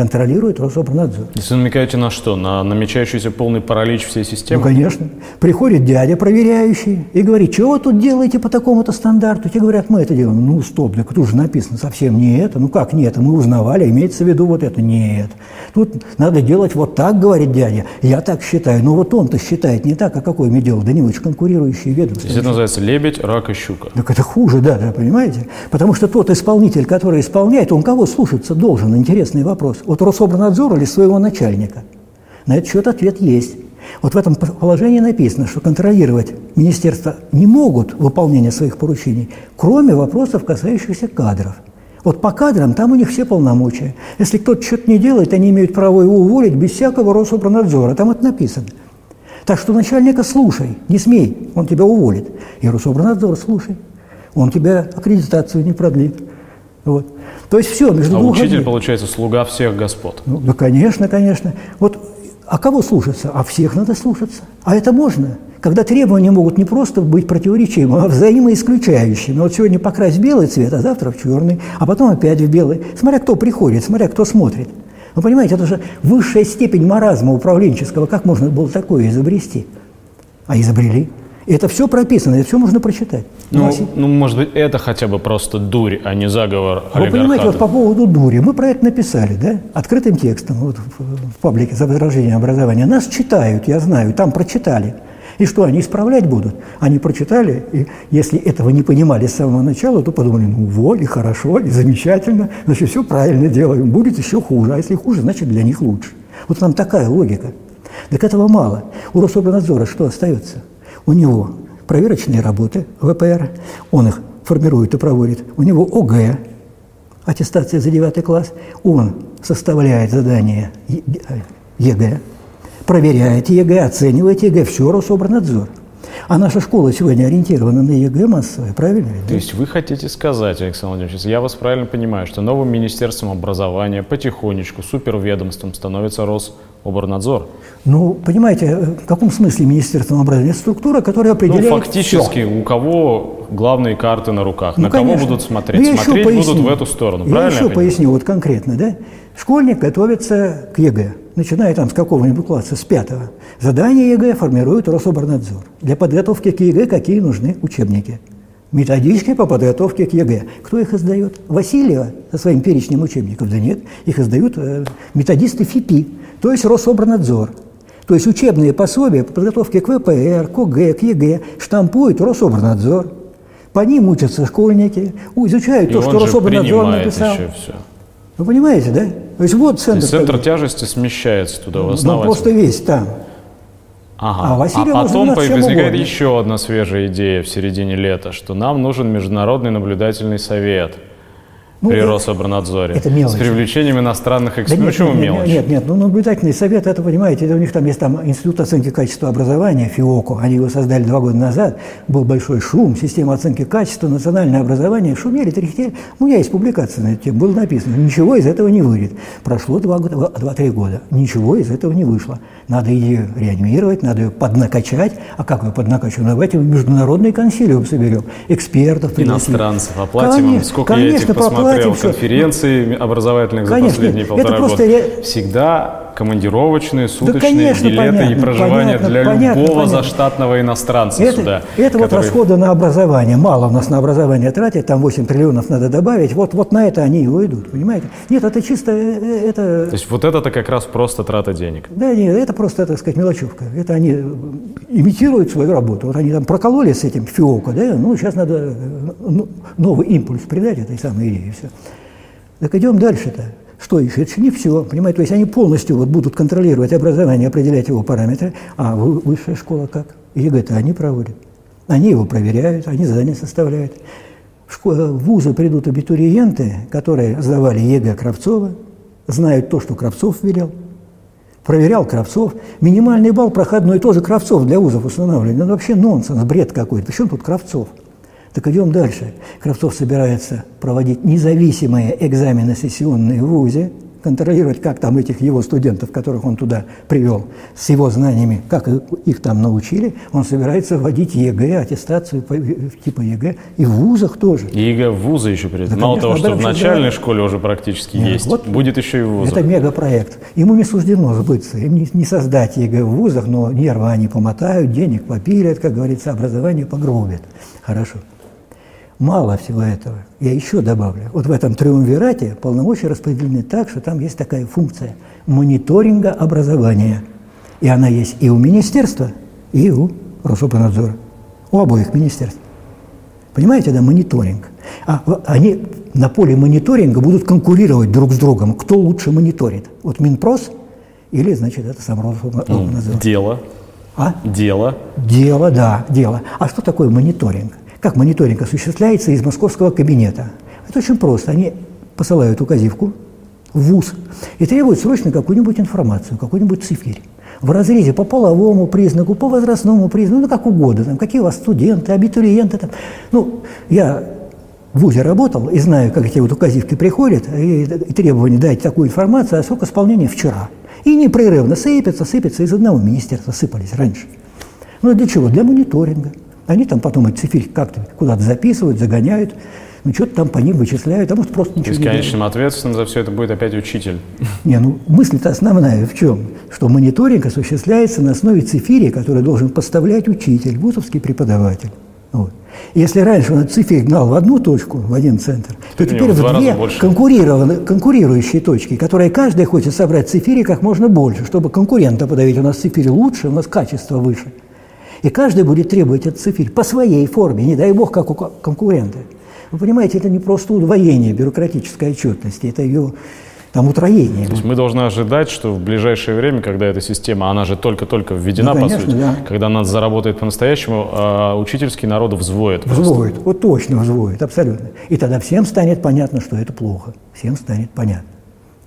контролирует Рособорнадзор. Если намекаете на что? На намечающийся полный паралич всей системы? Ну, конечно. Приходит дядя проверяющий и говорит, что вы тут делаете по такому-то стандарту? Те говорят, мы это делаем. Ну, стоп, так тут же написано совсем не это. Ну, как не это? Мы узнавали, имеется в виду вот это. Нет. Тут надо делать вот так, говорит дядя. Я так считаю. Но вот он-то считает не так, а какое мне дело? Да не очень конкурирующие ведомства. То есть это называется лебедь, рак и щука. Так это хуже, да, да, понимаете? Потому что тот исполнитель, который исполняет, он кого слушаться должен? Интересный вопрос от Рособорнадзора или своего начальника? На этот счет ответ есть. Вот в этом положении написано, что контролировать министерства не могут выполнение своих поручений, кроме вопросов, касающихся кадров. Вот по кадрам там у них все полномочия. Если кто-то что-то не делает, они имеют право его уволить без всякого Рособорнадзора. Там это написано. Так что начальника слушай, не смей, он тебя уволит. И Рособорнадзор слушай, он тебя аккредитацию не продлит. Вот. То есть все между а двух учитель, одних. получается, слуга всех господ. Ну, да, конечно, конечно. Вот, а кого слушаться? А всех надо слушаться. А это можно, когда требования могут не просто быть противоречивыми, а взаимоисключающими. Вот сегодня покрась белый цвет, а завтра в черный, а потом опять в белый. Смотря кто приходит, смотря кто смотрит. Вы понимаете, это же высшая степень маразма управленческого. Как можно было такое изобрести? А изобрели. Это все прописано, это все можно прочитать. Ну, ну, может быть, это хотя бы просто дурь, а не заговор Вы понимаете, вот по поводу дури, мы про это написали, да, открытым текстом вот, в, паблике за возрождение образования. Нас читают, я знаю, там прочитали. И что, они исправлять будут? Они прочитали, и если этого не понимали с самого начала, то подумали, ну вот, и хорошо, и замечательно, значит, все правильно делаем, будет еще хуже, а если хуже, значит, для них лучше. Вот там такая логика. Так этого мало. У Рособрнадзора что остается? У него проверочные работы ВПР, он их формирует и проводит. У него ОГЭ, аттестация за 9 класс, он составляет задание ЕГЭ, проверяет ЕГЭ, оценивает ЕГЭ, все Рособрнадзор. А наша школа сегодня ориентирована на ЕГЭ массовое, правильно? То есть вы хотите сказать, Александр Владимирович, я вас правильно понимаю, что новым Министерством образования потихонечку суперведомством становится Рособрнадзор? Ну, понимаете, в каком смысле Министерством образования? Это структура, которая определяет Ну, фактически, все. у кого главные карты на руках, ну, на конечно. кого будут смотреть? Ну, смотреть будут в эту сторону, я правильно? Я еще поясню, вот конкретно, да? Школьник готовится к ЕГЭ начиная там с какого-нибудь класса, с пятого, задание ЕГЭ формирует Рособрнадзор. Для подготовки к ЕГЭ какие нужны учебники? Методички по подготовке к ЕГЭ. Кто их издает? Васильева со своим перечнем учебников? Да нет, их издают э, методисты ФИПИ, то есть Рособрнадзор. То есть учебные пособия по подготовке к ВПР, к ОГЭ, к ЕГЭ штампует Рособрнадзор. По ним учатся школьники, изучают И то, что Рособрнадзор написал. Еще все. Вы понимаете, да? То есть вот центр. То центр тяжести смещается туда, в основатель. Ну, просто весь там. Ага. А, Василий а потом возникает еще одна свежая идея в середине лета, что нам нужен международный наблюдательный совет – ну, при Рособорнадзоре. Это мелочь. С привлечением иностранных экспертов. Да нет, Почему нет, Нет, нет, ну наблюдательный совет, это, понимаете, это у них там есть там Институт оценки качества образования, ФИОКО, они его создали два года назад, был большой шум, система оценки качества, национальное образование, шумели, тряхтели. Ну, у меня есть публикация на эту тему, было написано, ничего из этого не выйдет. Прошло два-три два, года, ничего из этого не вышло. Надо ее реанимировать, надо ее поднакачать. А как ее поднакачивать? Ну, давайте международный консилиум соберем, экспертов пригласим. Иностранцев оплатим, конечно, сколько конечно, я этих смотрел конференции образовательных за Конечно, последние полтора года. Я... Всегда командировочные, суточные да, конечно, билеты понятно, и проживание понятно, для понятно, любого понятно. заштатного иностранца это, сюда. Это который... вот расходы на образование. Мало у нас на образование тратить, там 8 триллионов надо добавить. Вот, вот на это они и уйдут, понимаете? Нет, это чисто... Э, э, это... То есть вот это-то как раз просто трата денег? Да нет, это просто, так сказать, мелочевка. Это они имитируют свою работу. Вот они там прокололи с этим фиоко, да? Ну, сейчас надо э, ну, новый импульс придать этой самой идее. Все. Так идем дальше-то. Что еще? Это не все, понимаете? То есть они полностью вот будут контролировать образование, определять его параметры, а высшая школа как? ЕГЭ-то они проводят. Они его проверяют, они задания составляют. Школе, в вузы придут абитуриенты, которые сдавали ЕГЭ Кравцова, знают то, что Кравцов велел, проверял Кравцов. Минимальный балл проходной тоже Кравцов для вузов устанавливали. Ну, вообще нонсенс, бред какой-то. Причем тут Кравцов? Так идем дальше. Кравцов собирается проводить независимые экзамены сессионные в ВУЗе, контролировать, как там этих его студентов, которых он туда привел, с его знаниями, как их там научили, он собирается вводить ЕГЭ, аттестацию типа ЕГЭ, и в вузах тоже. И ЕГЭ в вузы еще придет. Да, Мало конечно, того, что в начальной школе уже практически Нет, есть, вот будет еще и в вузах. Это мегапроект. Ему не суждено сбыться, им не, не создать ЕГЭ в вузах, но нервы они помотают, денег попилят, как говорится, образование погробят. Хорошо. Мало всего этого. Я еще добавлю. Вот в этом триумвирате полномочия распределены так, что там есть такая функция мониторинга образования. И она есть и у министерства, и у Рособорнадзора. У обоих министерств. Понимаете, да, мониторинг. А они на поле мониторинга будут конкурировать друг с другом. Кто лучше мониторит? Вот Минпрос или, значит, это сам Рособорнадзор? Ну, дело. А? Дело. Дело, да, дело. А что такое мониторинг? Как мониторинг осуществляется из московского кабинета? Это очень просто. Они посылают указивку в ВУЗ и требуют срочно какую-нибудь информацию, какой-нибудь цифирь. В разрезе по половому признаку, по возрастному признаку, ну как угодно, там, какие у вас студенты, абитуриенты. Там. Ну, я в ВУЗе работал и знаю, как эти вот указивки приходят, и, и требования дать такую информацию, а срок исполнения вчера. И непрерывно сыпятся, сыпятся, из одного министерства сыпались раньше. Ну для чего? Для мониторинга. Они там потом эти циферки как-то куда-то записывают, загоняют. Ну, что-то там по ним вычисляют, а может, просто ничего не конечным ответственным за все это будет опять учитель. Не, ну, мысль-то основная в чем? Что мониторинг осуществляется на основе цифири, который должен поставлять учитель, вузовский преподаватель. Вот. Если раньше он циферь гнал в одну точку, в один центр, то теперь в две конкурирующие точки, которые каждая хочет собрать цифири как можно больше, чтобы конкурента подавить. У нас цифири лучше, у нас качество выше. И каждый будет требовать от цифирь по своей форме, не дай бог, как у конкурента. Вы понимаете, это не просто удвоение бюрократической отчетности, это ее там утроение. То есть мы должны ожидать, что в ближайшее время, когда эта система, она же только-только введена, ну, конечно, по сути, да. когда она заработает по-настоящему, а учительский народ взвоет. Взвоет, просто. вот точно взвоет, абсолютно. И тогда всем станет понятно, что это плохо. Всем станет понятно.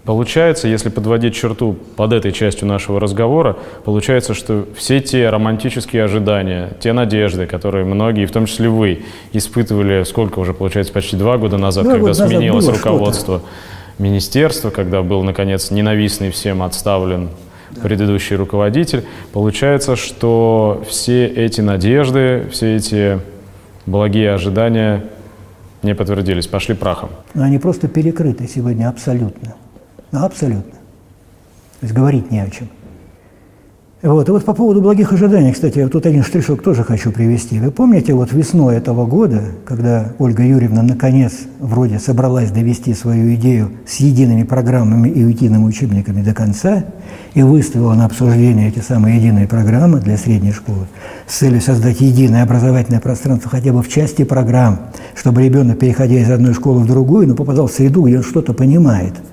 Получается, если подводить черту под этой частью нашего разговора, получается, что все те романтические ожидания, те надежды, которые многие, в том числе вы, испытывали, сколько уже, получается, почти два года назад, два когда года сменилось назад руководство министерства, когда был, наконец, ненавистный всем отставлен да. предыдущий руководитель, получается, что все эти надежды, все эти благие ожидания не подтвердились, пошли прахом. Но они просто перекрыты сегодня абсолютно. Ну, абсолютно. То есть говорить не о чем. Вот. И вот по поводу благих ожиданий, кстати, я тут один штришок тоже хочу привести. Вы помните, вот весной этого года, когда Ольга Юрьевна наконец вроде собралась довести свою идею с едиными программами и едиными учебниками до конца и выставила на обсуждение эти самые единые программы для средней школы с целью создать единое образовательное пространство хотя бы в части программ, чтобы ребенок, переходя из одной школы в другую, ну, попадал в среду, где он что-то понимает –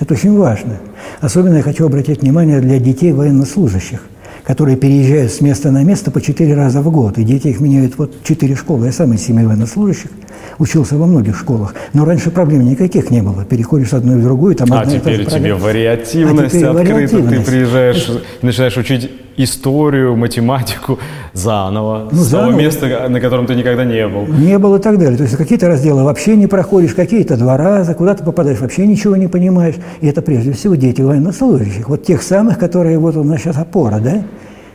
это очень важно. Особенно я хочу обратить внимание для детей военнослужащих, которые переезжают с места на место по четыре раза в год. И дети их меняют вот четыре школы. Я сам из семьи военнослужащих учился во многих школах. Но раньше проблем никаких не было. Переходишь с одной в другую, там а теперь тебе вариативность а теперь открыта. Вариативность. Ты приезжаешь, начинаешь учить историю, математику заново, ну, с того места, на котором ты никогда не был. Не был и так далее. То есть какие-то разделы вообще не проходишь, какие-то два раза, куда ты попадаешь, вообще ничего не понимаешь. И это прежде всего дети военнослужащих, вот тех самых, которые вот у нас сейчас опора, да?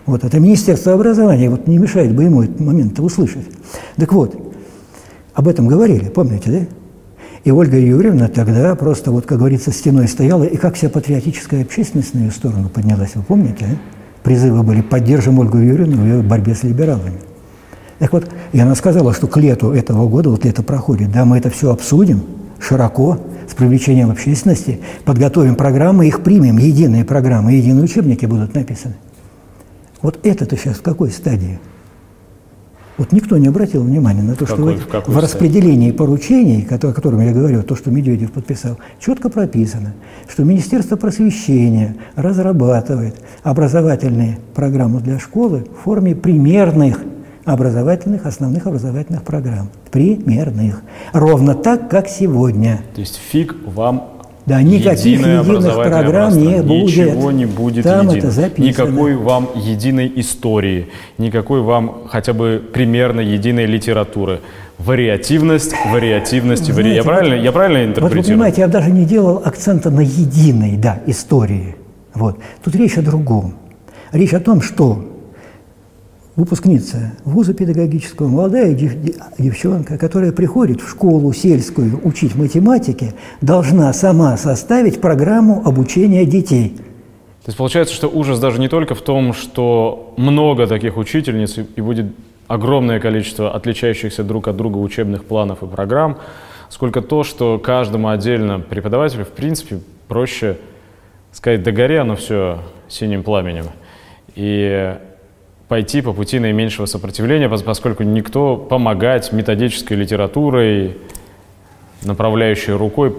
Вот это Министерство образования, вот не мешает бы ему этот момент услышать. Так вот, об этом говорили, помните, да? И Ольга Юрьевна тогда просто, вот, как говорится, стеной стояла, и как вся патриотическая общественность на ее сторону поднялась, вы помните, а? Призывы были «Поддержим Ольгу Юрьевну в ее борьбе с либералами». Так вот, и она сказала, что к лету этого года, вот лето проходит, да, мы это все обсудим широко, с привлечением общественности, подготовим программы, их примем, единые программы, единые учебники будут написаны. Вот это-то сейчас в какой стадии? Вот никто не обратил внимания на то, какой, что в, в, распределении поручений, о котором я говорю, то, что Медведев подписал, четко прописано, что Министерство просвещения разрабатывает образовательные программы для школы в форме примерных образовательных, основных образовательных программ. Примерных. Ровно так, как сегодня. То есть фиг вам да, никаких единых программ не будет. Ничего не будет Там единым. это записано. Никакой вам единой истории, никакой вам хотя бы примерно единой литературы. Вариативность, вариативность, Знаете, вари... я, правильно, я правильно интерпретирую? Вот вы понимаете, я даже не делал акцента на единой да, истории. Вот. Тут речь о другом. Речь о том, что выпускница вуза педагогического, молодая девчонка, которая приходит в школу сельскую учить математике, должна сама составить программу обучения детей. То есть получается, что ужас даже не только в том, что много таких учительниц и будет огромное количество отличающихся друг от друга учебных планов и программ, сколько то, что каждому отдельно преподавателю, в принципе, проще сказать, да горе оно все синим пламенем. И пойти по пути наименьшего сопротивления, поскольку никто помогать методической литературой, направляющей рукой,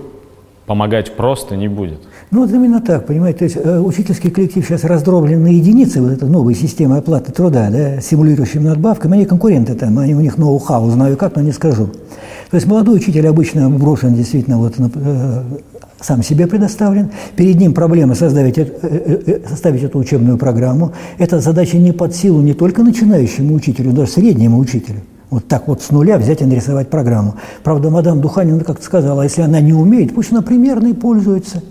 помогать просто не будет. Ну вот именно так, понимаете, то есть э, учительский коллектив сейчас раздроблен на единицы, вот эта новая система оплаты труда, да, симулирующим надбавками, они конкуренты там, они у них ноу-хау, знаю как, но не скажу. То есть молодой учитель обычно брошен действительно вот на, э, сам себе предоставлен. Перед ним проблема составить, э, э, э, составить эту учебную программу. Эта задача не под силу не только начинающему учителю, но даже среднему учителю. Вот так вот с нуля взять и нарисовать программу. Правда, мадам Духанина как-то сказала, а если она не умеет, пусть она примерно и пользуется.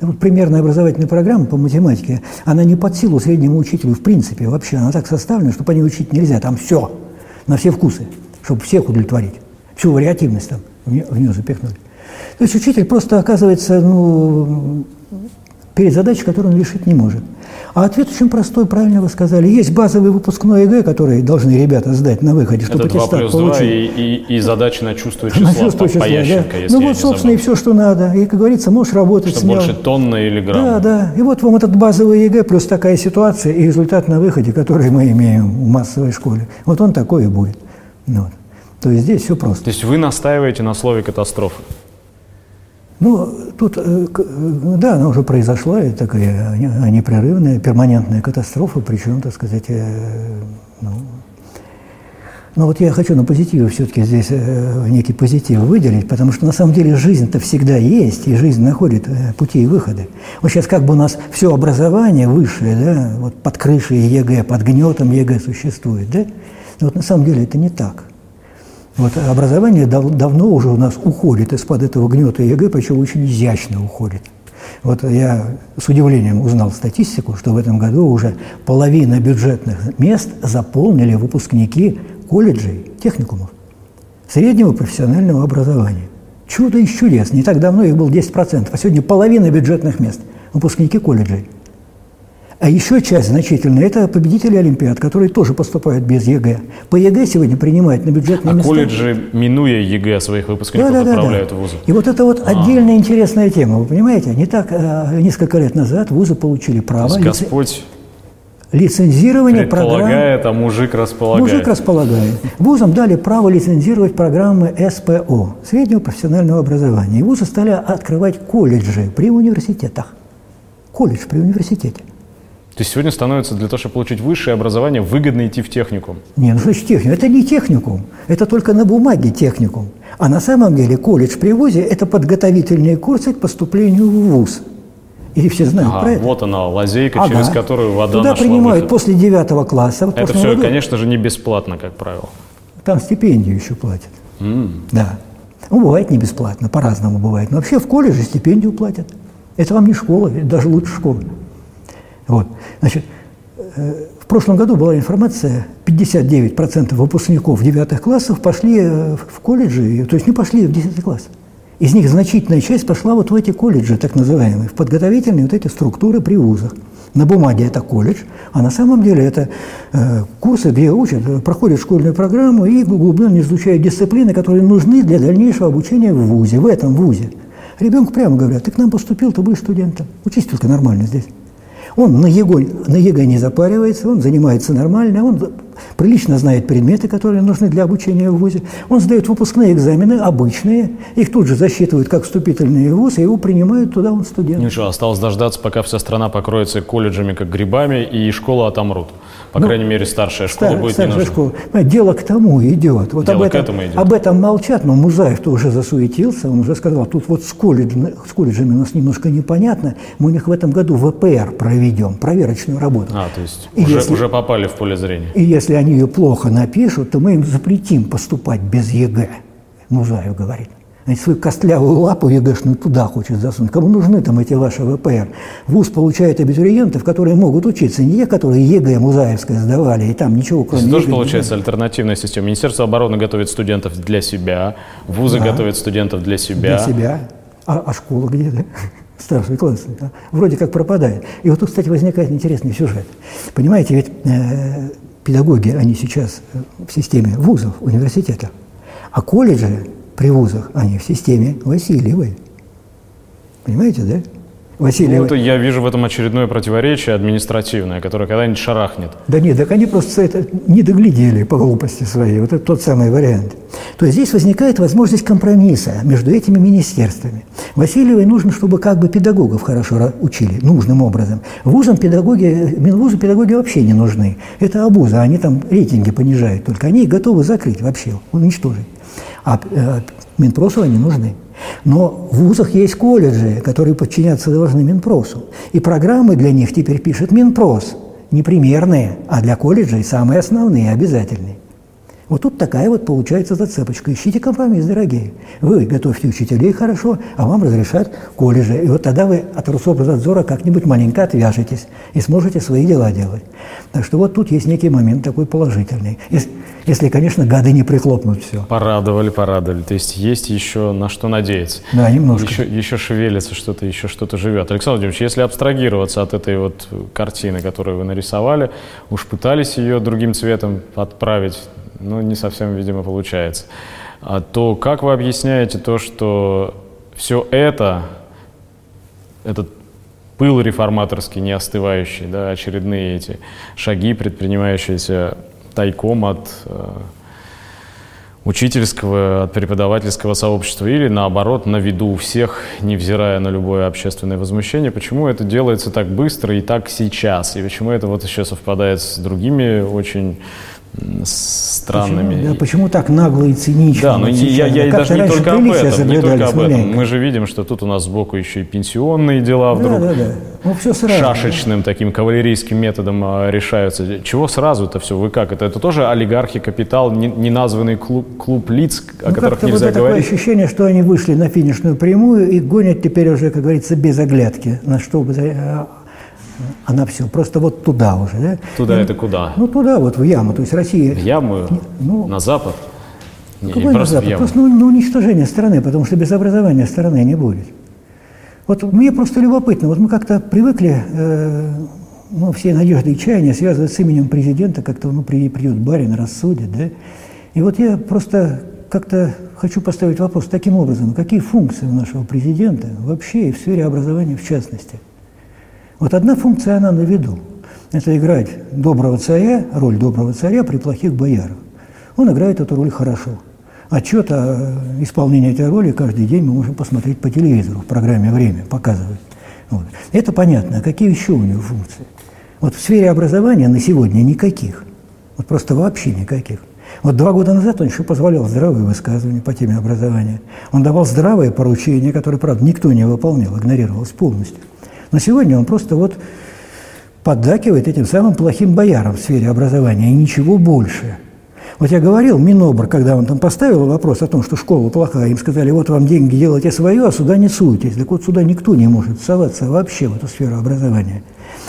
Вот примерная образовательная программа по математике, она не под силу среднему учителю в принципе вообще. Она так составлена, что по ней учить нельзя. Там все, на все вкусы, чтобы всех удовлетворить. Всю вариативность там в нее запихнули. То есть учитель просто оказывается ну, перед задачей, которую он решить не может. А ответ очень простой, правильно вы сказали. Есть базовый выпускной ЕГЭ, который должны ребята сдать на выходе, чтобы Это 2 плюс 2 получить. и, и, и задачи на чувство числа, На чувство числа, по да. Ященко, если Ну вот, собственно, и все, что надо. И, как говорится, можешь работать Что смело. больше тонны или грамм. Да, да. И вот вам этот базовый ЕГЭ плюс такая ситуация и результат на выходе, который мы имеем в массовой школе. Вот он такой и будет. Ну Вот. То есть здесь все просто. То есть вы настаиваете на слове катастрофа. Ну, тут, э, э, да, она уже произошла, и такая не- непрерывная, перманентная катастрофа, причем, так сказать, э, ну, но вот я хочу на позитиве все-таки здесь некий позитив выделить, потому что на самом деле жизнь-то всегда есть, и жизнь находит пути и выходы. Вот сейчас как бы у нас все образование высшее, да, вот под крышей ЕГЭ, под гнетом ЕГЭ существует, да, но вот на самом деле это не так. Вот образование дав- давно уже у нас уходит из-под этого гнета ЕГЭ, причем очень изящно уходит. Вот я с удивлением узнал статистику, что в этом году уже половина бюджетных мест заполнили выпускники колледжей, техникумов, среднего профессионального образования. Чудо из чудес. Не так давно их было 10%, а сегодня половина бюджетных мест – выпускники колледжей. А еще часть значительная – это победители Олимпиад, которые тоже поступают без ЕГЭ. По ЕГЭ сегодня принимают на бюджетные А места. колледжи, минуя ЕГЭ своих выпускников, отправляют в вузы. И вот это вот отдельная интересная тема, вы понимаете? Не так, э, несколько лет назад вузы получили То право есть лице- Господь лицензирования программ. а мужик располагает. Мужик располагает. Вузам дали право лицензировать программы СПО, среднего профессионального образования. И вузы стали открывать колледжи при университетах. Колледж при университете. То есть сегодня становится для того, чтобы получить высшее образование, выгодно идти в техникум. Не, ну значит техникум? Это не техникум, это только на бумаге техникум. А на самом деле колледж при ВУЗе – это подготовительные курсы к поступлению в ВУЗ. И все знают Ага, про это. вот она, лазейка, Ага. через которую вода Туда нашла принимают выход. после девятого класса. Это все, году конечно же, не бесплатно, как правило. Там стипендию еще платят. Да. Ну, бывает не бесплатно, по-разному бывает. Но вообще в колледже стипендию платят. Это вам не школа, даже лучше школы. Вот. Значит, э, в прошлом году была информация, 59% выпускников девятых классов пошли э, в колледжи, то есть не пошли в 10 класс. Из них значительная часть пошла вот в эти колледжи, так называемые, в подготовительные вот эти структуры при вузах. На бумаге это колледж, а на самом деле это э, курсы, где учат, э, проходят школьную программу и углубленно изучают дисциплины, которые нужны для дальнейшего обучения в вузе, в этом вузе. Ребенку прямо говорят, ты к нам поступил, ты будешь студентом. Учись только нормально здесь. Он на ЕГЭ, на ЕГЭ не запаривается, он занимается нормально, он прилично знает предметы, которые нужны для обучения в ВУЗе. Он сдает выпускные экзамены, обычные, их тут же засчитывают как вступительные в ВУЗ, и его принимают туда, он студент. Ничего, осталось дождаться, пока вся страна покроется колледжами, как грибами, и школы отомрут. По Ну, крайней мере, старшая школа Стар- будет не старшая нужна. школа. Дело к тому идет. Вот Дело об, к этом, этому идет. об этом молчат, но Музаев-то уже засуетился, он уже сказал, тут вот с, колледж- с колледжами у нас немножко непонятно, мы у них в этом году ВПР проведем, проверочную работу. А, то есть И уже, если- уже попали в поле зрения. И если они ее плохо напишут, то мы им запретим поступать без ЕГЭ. Музаев говорит. Значит, свою костлявую лапу ЕГЭшную туда хочет засунуть. Кому нужны там эти ваши ВПР? ВУЗ получает абитуриентов, которые могут учиться. Не те, которые ЕГЭ Музаевское сдавали, и там ничего кроме есть тоже получается альтернативная система. Министерство обороны готовит студентов для себя, вузы готовят студентов для себя. для себя. А, а школа где, да? Старшие классы. да? Вроде как пропадает. И вот тут, кстати, возникает интересный сюжет. Понимаете, ведь э, педагоги, они сейчас э, в системе вузов, университетов, а колледжи при вузах, они в системе Васильевой. Понимаете, да? Ну, Васильева. это я вижу в этом очередное противоречие административное, которое когда-нибудь шарахнет. Да нет, так они просто это не доглядели по глупости своей. Вот это тот самый вариант. То есть здесь возникает возможность компромисса между этими министерствами. Васильевой нужно, чтобы как бы педагогов хорошо учили, нужным образом. Вузам педагоги, Минвузу педагоги вообще не нужны. Это обуза, они там рейтинги понижают только. Они их готовы закрыть вообще, уничтожить. А э, Минпросу они нужны. Но в вузах есть колледжи, которые подчиняться должны Минпросу. И программы для них теперь пишет Минпрос. Не примерные, а для колледжей самые основные, обязательные. Вот тут такая вот получается зацепочка. Ищите компромисс, дорогие. Вы готовите учителей хорошо, а вам разрешат колледжи. И вот тогда вы от Рособразотзора как-нибудь маленько отвяжетесь и сможете свои дела делать. Так что вот тут есть некий момент такой положительный. Если, если конечно, гады не прихлопнут все. Порадовали, порадовали. То есть есть еще на что надеяться. Да, немножко. Еще, еще шевелится что-то, еще что-то живет. Александр Владимирович, если абстрагироваться от этой вот картины, которую вы нарисовали, уж пытались ее другим цветом отправить, ну, не совсем, видимо, получается. А то как вы объясняете то, что все это, этот пыл реформаторский, не остывающий, да, очередные эти шаги, предпринимающиеся тайком от э, учительского, от преподавательского сообщества или наоборот на виду у всех, невзирая на любое общественное возмущение. Почему это делается так быстро и так сейчас? И почему это вот еще совпадает с другими очень странными. Почему, да, почему так нагло и цинично? Да, но я, я, я даже не только об этом, не только об этом. Мы же видим, что тут у нас сбоку еще и пенсионные дела вдруг да, да, да. Ну, все сразу, шашечным таким кавалерийским методом а, решаются. Чего сразу это все? Вы как? Это, это тоже олигархи, капитал, неназванный не клуб, клуб лиц, о ну, которых нельзя вот говорить? такое ощущение, что они вышли на финишную прямую и гонят теперь уже, как говорится, без оглядки, на что бы а, она все, просто вот туда уже. Да? Туда и, это куда? Ну, туда вот, в яму. То есть Россия... В яму? Ну, на запад? Не, какой не на запад? Просто ну, на уничтожение страны, потому что без образования страны не будет. Вот мне просто любопытно, вот мы как-то привыкли, э, ну, все надежды и чаяния связывать с именем президента, как-то, ну, придет барин, рассудит, да? И вот я просто как-то хочу поставить вопрос таким образом, какие функции у нашего президента вообще и в сфере образования в частности – вот одна функция, она на виду. Это играть доброго царя, роль доброго царя при плохих боярах. Он играет эту роль хорошо. Отчет о исполнении этой роли каждый день мы можем посмотреть по телевизору, в программе «Время» показывают. Вот. Это понятно. А какие еще у него функции? Вот в сфере образования на сегодня никаких. Вот просто вообще никаких. Вот два года назад он еще позволял здравые высказывания по теме образования. Он давал здравые поручения, которые, правда, никто не выполнял, игнорировалось полностью. Но сегодня он просто вот поддакивает этим самым плохим боярам в сфере образования, и ничего больше. Вот я говорил, Минобр, когда он там поставил вопрос о том, что школа плохая, им сказали, вот вам деньги, делайте свое, а сюда не суетесь. Так вот сюда никто не может соваться вообще в эту сферу образования.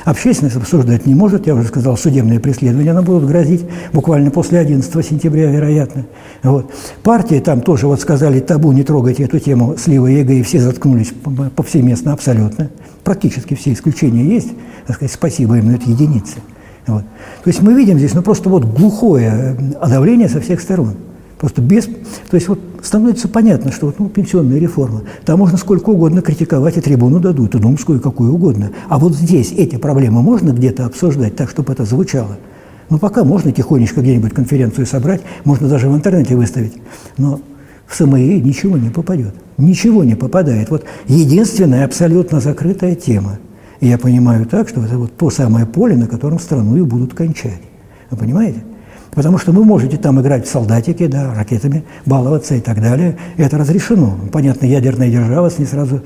Общественность обсуждать не может, я уже сказал, судебные преследования нам будут грозить буквально после 11 сентября, вероятно. Вот. Партии там тоже вот сказали, табу, не трогайте эту тему слива ЕГЭ, и все заткнулись повсеместно абсолютно. Практически все исключения есть, так сказать, спасибо им, но это единицы. Вот. То есть мы видим здесь ну, просто вот глухое одавление со всех сторон. Просто без... То есть вот становится понятно, что вот, ну, пенсионная реформа, там можно сколько угодно критиковать, и трибуну дадут, и думскую, какую угодно. А вот здесь эти проблемы можно где-то обсуждать так, чтобы это звучало? Ну, пока можно тихонечко где-нибудь конференцию собрать, можно даже в интернете выставить. Но в СМИ ничего не попадет. Ничего не попадает. Вот единственная абсолютно закрытая тема. И я понимаю так, что это вот то самое поле, на котором страну и будут кончать. Вы понимаете? Потому что вы можете там играть в солдатики, да, ракетами баловаться и так далее. И это разрешено. Понятно, ядерная держава с ней сразу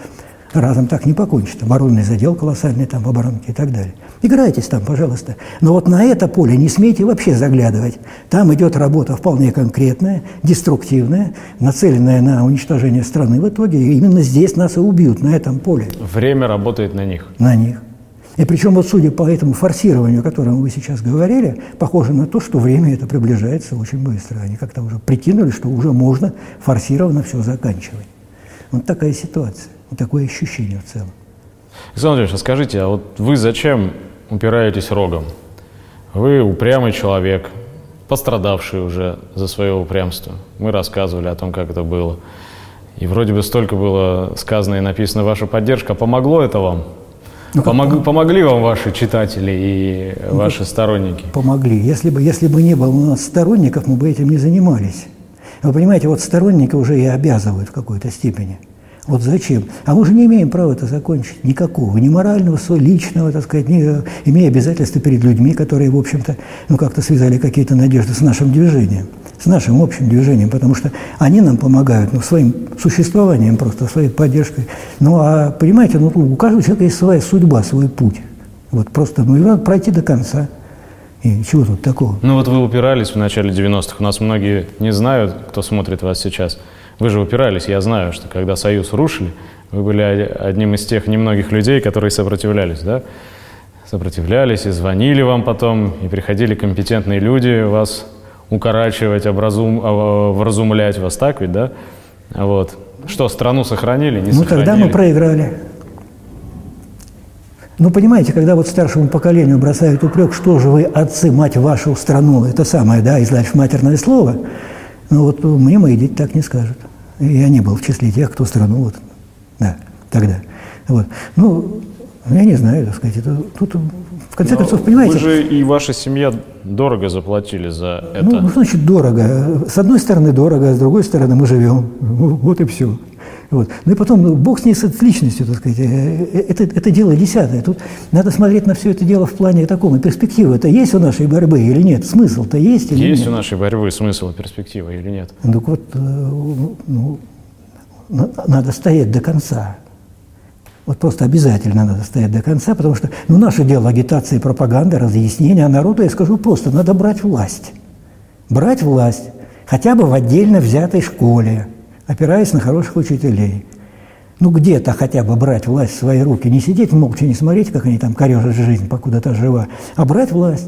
разом так не покончит. Оборонный задел колоссальный там в оборонке и так далее. Играйтесь там, пожалуйста. Но вот на это поле не смейте вообще заглядывать. Там идет работа вполне конкретная, деструктивная, нацеленная на уничтожение страны. В итоге именно здесь нас и убьют, на этом поле. Время работает на них. На них. И причем вот судя по этому форсированию, о котором вы сейчас говорили, похоже на то, что время это приближается очень быстро. Они как-то уже прикинули, что уже можно форсированно все заканчивать. Вот такая ситуация, вот такое ощущение в целом. Александр Владимирович, а скажите, а вот вы зачем упираетесь рогом? Вы упрямый человек, пострадавший уже за свое упрямство. Мы рассказывали о том, как это было. И вроде бы столько было сказано и написано ваша поддержка. Помогло это вам? Ну, Помог, помогли вам ваши читатели и ну, ваши сторонники? Помогли. Если бы, если бы не было у нас сторонников, мы бы этим не занимались. Вы понимаете, вот сторонники уже и обязывают в какой-то степени. Вот зачем? А мы же не имеем права это закончить. Никакого. Ни морального, личного, так сказать, не имея обязательства перед людьми, которые, в общем-то, ну, как-то связали какие-то надежды с нашим движением с нашим общим движением, потому что они нам помогают ну, своим существованием просто, своей поддержкой. Ну, а, понимаете, ну, у каждого человека есть своя судьба, свой путь. Вот просто, ну, и надо пройти до конца. И чего тут такого? Ну вот вы упирались в начале 90-х. У нас многие не знают, кто смотрит вас сейчас. Вы же упирались. Я знаю, что когда Союз рушили, вы были одним из тех немногих людей, которые сопротивлялись, да? Сопротивлялись и звонили вам потом, и приходили компетентные люди вас укорачивать, образум, а, вразумлять вас, так ведь, да? Вот. Что, страну сохранили, не ну, сохранили? Ну, тогда мы проиграли. Ну, понимаете, когда вот старшему поколению бросают упрек, что же вы, отцы, мать вашу страну, это самое, да, и дальше матерное слово, ну вот мне мои дети так не скажут. Я не был в числе тех, кто страну, вот, да, тогда. Вот. Ну, я не знаю, так сказать, это, тут, в конце Но концов, понимаете... Вы же и ваша семья дорого заплатили за это. Ну, значит, дорого. С одной стороны дорого, а с другой стороны мы живем. Вот и все. Вот. Ну и потом, ну, бог с ней с личностью, так сказать, э, э, это, это дело десятое. Тут надо смотреть на все это дело в плане таком, и перспективы. Это есть у нашей борьбы или нет? Смысл-то есть или есть нет? у нашей борьбы смысл и перспектива или нет? Ну, так вот, э, ну, надо стоять до конца. Вот просто обязательно надо стоять до конца, потому что ну, наше дело агитация, пропаганда, разъяснение, а народу, я скажу просто, надо брать власть. Брать власть хотя бы в отдельно взятой школе, опираясь на хороших учителей. Ну, где-то хотя бы брать власть в свои руки, не сидеть молча, не смотреть, как они там корежат жизнь, покуда та жива, а брать власть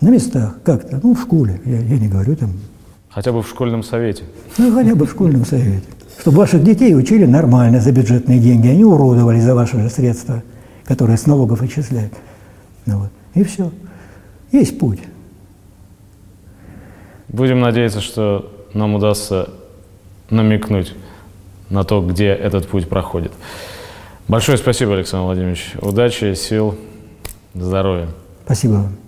на местах как-то, ну, в школе, я, я не говорю там. Хотя бы в школьном совете. Ну, хотя бы в школьном совете. Чтобы ваших детей учили нормально за бюджетные деньги, они уродовали за ваши же средства, которые с налогов отчисляют. Ну, вот. И все. Есть путь. Будем надеяться, что нам удастся намекнуть на то, где этот путь проходит. Большое спасибо, Александр Владимирович. Удачи, сил, здоровья. Спасибо вам.